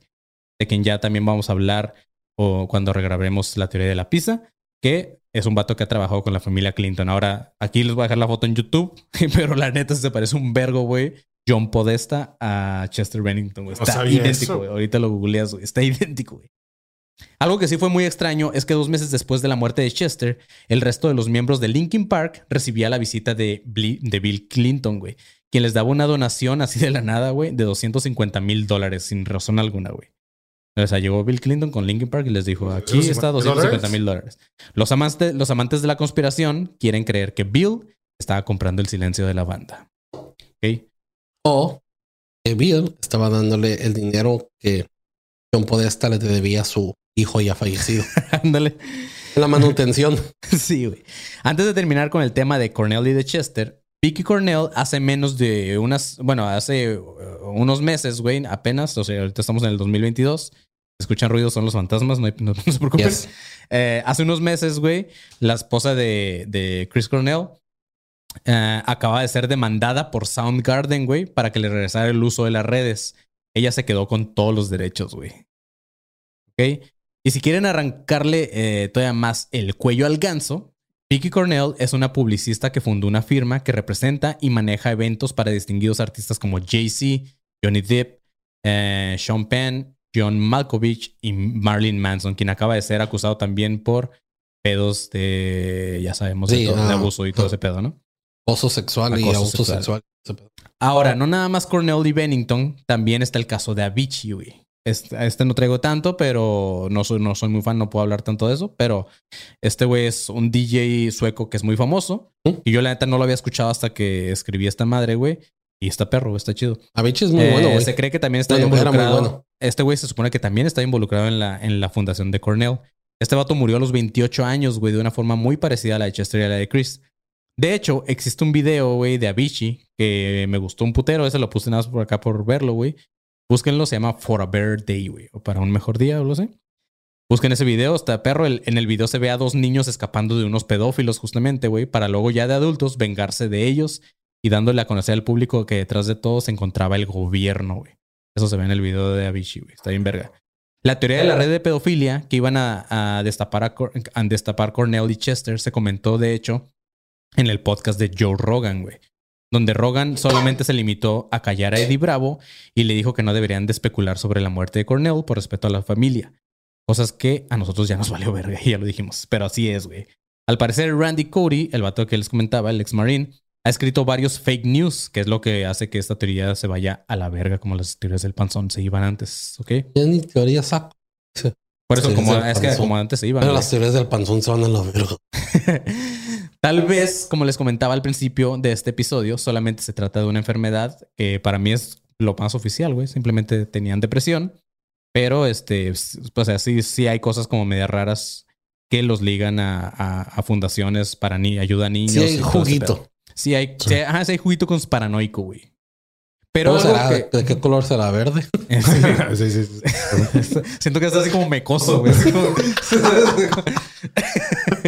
De quien ya también vamos a hablar o cuando regrabemos la teoría de la pizza, que es un vato que ha trabajado con la familia Clinton. Ahora, aquí les voy a dejar la foto en YouTube, pero la neta se parece un vergo, güey. John Podesta a Chester Bennington, güey. Está idéntico, güey. Ahorita lo googleas, güey. Está idéntico, güey. Algo que sí fue muy extraño es que dos meses después de la muerte de Chester, el resto de los miembros de Linkin Park recibía la visita de, Bli- de Bill Clinton, güey, quien les daba una donación así de la nada, güey, de 250 mil dólares sin razón alguna, güey. O sea, llegó Bill Clinton con Linkin Park y les dijo, aquí está 250 mil dólares. Los amantes, los amantes de la conspiración quieren creer que Bill estaba comprando el silencio de la banda. ¿Ok? O que Bill estaba dándole el dinero que John Podesta le debía a su hijo ya fallecido. Ándale. La manutención. Sí, güey. Antes de terminar con el tema de Cornell y de Chester, Vicky Cornell hace menos de unas, bueno, hace uh, unos meses, güey, apenas, o sea, ahorita estamos en el 2022. Escuchan ruidos, son los fantasmas, no, hay- no- no se preocupen. Yes. Eh, hace unos meses, güey, la esposa de, de Chris Cornell eh, acaba de ser demandada por Soundgarden, güey, para que le regresara el uso de las redes. Ella se quedó con todos los derechos, güey. ¿Ok? Y si quieren arrancarle eh, todavía más el cuello al ganso, Vicky Cornell es una publicista que fundó una firma que representa y maneja eventos para distinguidos artistas como Jay-Z, Johnny Depp, eh, Sean Penn, John Malkovich y Marilyn Manson, quien acaba de ser acusado también por pedos de, ya sabemos, de, Sí, de ah, abuso y todo ese pedo, ¿no? Acoso sexual y abuso sexual. sexual. Ahora, no nada más Cornell y Bennington, también está el caso de Avicii, güey. Este, este no traigo tanto, pero no soy, no soy muy fan, no puedo hablar tanto de eso. Pero este güey es un DJ sueco que es muy famoso. Y yo la neta no lo había escuchado hasta que escribí esta madre, güey. Y está perro, está chido. Avicii es muy Eh, bueno, güey. Se cree que también está muy involucrado. bueno. Este güey se supone que también está involucrado en la, en la fundación de Cornell. Este vato murió a los 28 años, güey, de una forma muy parecida a la de Chester y a la de Chris. De hecho, existe un video, güey, de Avicii que me gustó un putero. Ese lo puse nada más por acá por verlo, güey. Búsquenlo, se llama For a Better Day, güey. O para un mejor día, o lo sé. Busquen ese video, está perro. El- en el video se ve a dos niños escapando de unos pedófilos, justamente, güey, para luego ya de adultos vengarse de ellos y dándole a conocer al público que detrás de todo se encontraba el gobierno, güey. Eso se ve en el video de Avicii, güey. Está bien verga. La teoría de la red de pedofilia que iban a, destapar, a destapar Cornell y Chester se comentó, de hecho, en el podcast de Joe Rogan, güey. Donde Rogan solamente se limitó a callar a Eddie Bravo y le dijo que no deberían de especular sobre la muerte de Cornell por respeto a la familia. Cosas que a nosotros ya nos valió verga y ya lo dijimos. Pero así es, güey. Al parecer, Randy Cody, el vato que les comentaba, el ex marine, ha escrito varios fake news, que es lo que hace que esta teoría se vaya a la verga, como las teorías del panzón se iban antes, ¿ok? Ya ni teoría saco. Por eso, como, es que antes se iban. Pero güey. las teorías del panzón se van a la verga. Tal vez, como les comentaba al principio de este episodio, solamente se trata de una enfermedad que para mí es lo más oficial, güey. Simplemente tenían depresión, pero este, s- o sea, sí, hay cosas como medias raras que los ligan a, a- a fundaciones para ni ayuda a niños. Sí hay juguito. Sí hay, sí, sí hay juguito con paranoico, güey. Pero ¿De qué color será? ¿Verde? sí, sí, sí. siento que está así como mecoso, güey.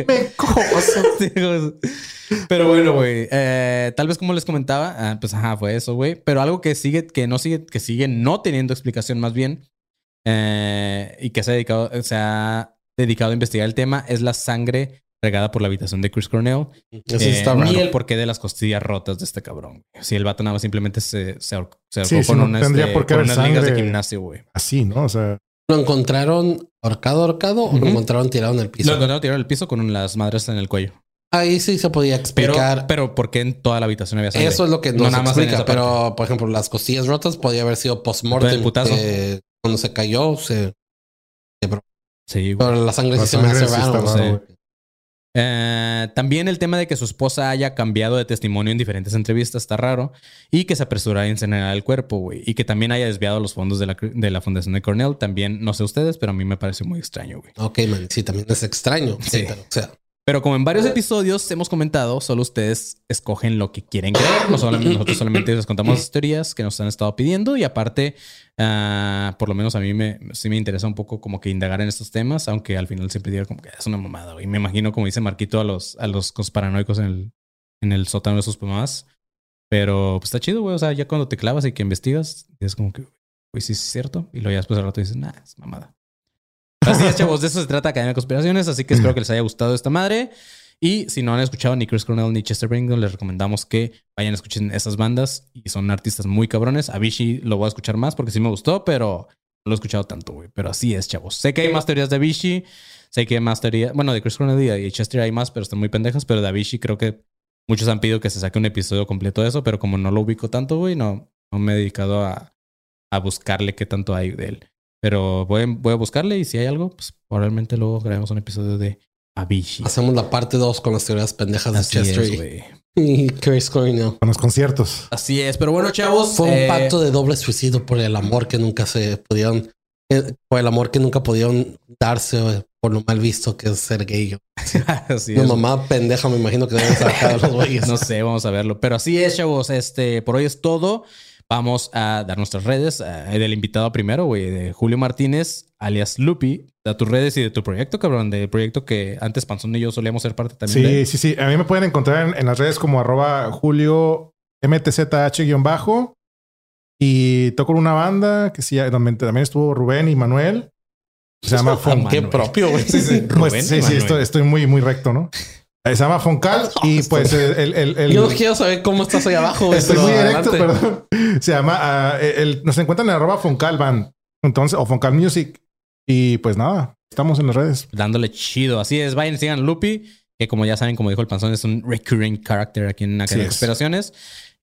Güey. Pero bueno, güey. eh, tal vez como les comentaba, ah, pues ajá, fue eso, güey. Pero algo que sigue, que no sigue, que sigue no teniendo explicación más bien, eh, y que se ha dedicado, se ha dedicado a investigar el tema, es la sangre regada por la habitación de Chris Cornell. Eso Eh, está ni raro. el porqué de las costillas rotas de este cabrón. Si el vato nada más simplemente se, se, ahor- se ahorcó Sí, con, no una, tendría este, por qué con unas ligas de gimnasio, güey. Así, ¿no? O sea, ¿Lo encontraron ahorcado, ahorcado o lo encontraron tirado en el piso? Lo encontraron tirado al piso con las madres en el cuello. Ahí sí se podía explicar. pero ¿por qué en toda la habitación había sangre? Eso es lo que no, No se nada en explica. Pero, por ejemplo, las costillas rotas podía haber sido post-mortem. que Cuando se cayó, se... Sí, güey. Pero la sangre La sí se me hace raro, sí. Eh, también el tema de que su esposa haya cambiado de testimonio en diferentes entrevistas está raro y que se apresurara a incinerar el cuerpo, güey. Y que también haya desviado los fondos de la, de la fundación de Cornell. También, no sé ustedes, pero a mí me pareció muy extraño, güey. Ok, man. Sí, también es extraño. Sí, Sí. pero, o sea, Pero como en varios episodios hemos comentado, solo ustedes escogen lo que quieren creer. No solamente- nosotros solamente les contamos las teorías que nos han estado pidiendo y aparte, ah, por lo menos a mí me, sí me interesa un poco como que indagar en estos temas, aunque al final siempre digo como que es una mamada. güey. me imagino, como dice Marquito, a los, a los conspiranoicos en el, en el sótano de sus mamás. Pero pues está chido, güey. O sea, ya cuando te clavas y que investigas, es como que, güey, sí es cierto. Y luego ya después al rato dices, nah, es mamada. Así es, chavos. De eso se trata Academia de Conspiraciones. Así que espero que les haya gustado esta madre. Y si no han escuchado ni Chris Cornell ni Chester Bennington, les recomendamos que vayan a escuchen esas bandas. Y son artistas muy cabrones. Avicii lo voy a escuchar más porque sí me gustó, pero no lo he escuchado tanto, güey. Pero así es, chavos. Sé que hay más teorías de Avicii. Sé que hay más teorías. Bueno, de Chris Cornell y Chester hay más, pero están muy pendejas. Pero de Avicii creo que muchos han pedido que se saque un episodio completo de eso. Pero como no lo ubico tanto, güey, no, no me he dedicado a, a buscarle qué tanto hay de él. Pero voy, voy a buscarle y si hay algo, pues probablemente luego grabemos un episodio de Avicii. hacemos la parte 2 con las teorías pendejas de Así Chester es, y- Chris Cornell. con los conciertos. Así es, pero bueno, chavos. Fue un eh, pacto de doble suicidio por el amor que nunca se pudieron, eh, por el amor que nunca pudieron darse eh, por lo mal visto que es ser gay. así es. mamá pendeja me imagino que deben sacar los güeyes. No sé, vamos a verlo. Pero así es, chavos. Este, por hoy es todo. Vamos a dar nuestras redes eh, del invitado primero, güey, de Julio Martínez, alias Lupi. Da tus redes y de tu proyecto, cabrón. Del proyecto que antes Panzón y yo solíamos ser parte también de. Sí, sí, sí. A mí me pueden encontrar en, en las redes como arroba Julio MTZH-bajo. Y toco en una banda que sí, donde también estuvo Rubén y Manuel. Se llama Fon- Qué Manuel. propio, güey. Sí, sí, Rubén pues, sí, sí, estoy, estoy muy, muy recto, ¿no? Eh, Se llama Foncal y pues el, el, el- Yo no quiero saber cómo estás ahí abajo. Estoy muy adelante. perdón. Se llama, ah, el- nos encuentran en arroba Foncal Band. Entonces, o Foncal Music. Y pues nada, estamos en las redes. dándole chido. Así es, vayan, sigan Lupi, que como ya saben, como dijo el panzón, es un recurring character aquí en Academia de es. Conspiraciones.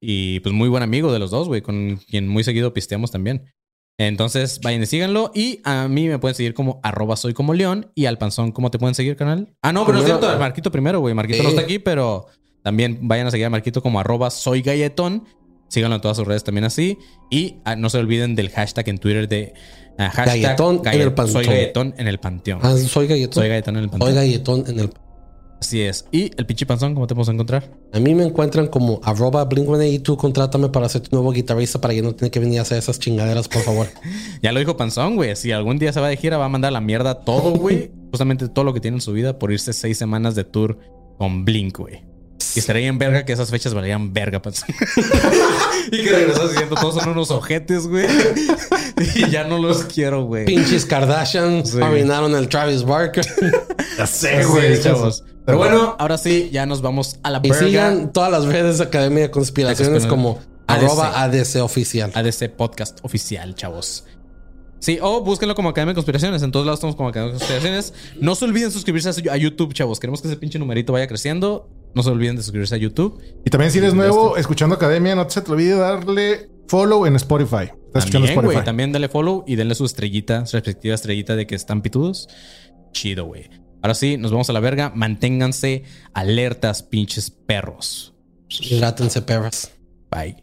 Y pues muy buen amigo de los dos, güey, con quien muy seguido pisteamos también. Entonces, vayan y síganlo. Y a mí me pueden seguir como arroba soy como león. Y al panzón, ¿cómo te pueden seguir, canal? Ah, no, pero no es Primero- cierto. Marquito primero, güey. Marquito Sí. no está aquí, pero también vayan a seguir a Marquito como arroba soy galletón. Síganlo en todas sus redes también así. Y ah, no se olviden del hashtag en Twitter de ah, hashtag Galletón en el panteón. Soy galletón en el panteón. Ah, soy galletón. Soy galletón en el panteón. Soy galletón en el. Así es. Y el pinche panzón, ¿cómo te podemos encontrar? A mí me encuentran como arroba Blink-182. Contrátame para ser tu nuevo guitarrista para que no tenga que venir a hacer esas chingaderas, por favor. Ya lo dijo Panzón, güey. Si algún día se va de gira, va a mandar a la mierda todo, güey. Justamente todo lo que tiene en su vida por irse seis semanas de tour con Blink, güey. Y estaría en verga que esas fechas valían verga, Panzón. y que regresas diciendo todos son unos ojetes, güey. y ya no los quiero, güey. Pinches Kardashian Sí. arruinaron el Travis Barker. Ya sé, Sí, güey. chavos. Pero bueno, ahora sí, ya nos vamos a la y verga. sigan todas las redes de Academia de Conspiraciones como ADC. arroba ADC oficial. ADC Podcast oficial, chavos. Sí, o búsquenlo como Academia de Conspiraciones. En todos lados estamos como Academia de Conspiraciones. No se olviden suscribirse a su- a YouTube, chavos. Queremos que ese pinche numerito vaya creciendo. No se olviden de suscribirse a YouTube. Y también si eres nuevo escuchando Academia, no se te olvide darle follow en Spotify. Estás escuchando También, güey. Spotify. También dale follow y denle su estrellita, su respectiva estrellita de que están pitudos. Chido, güey. Ahora sí, nos vamos a la verga. Manténganse alertas, pinches perros. Látense perras. Bye.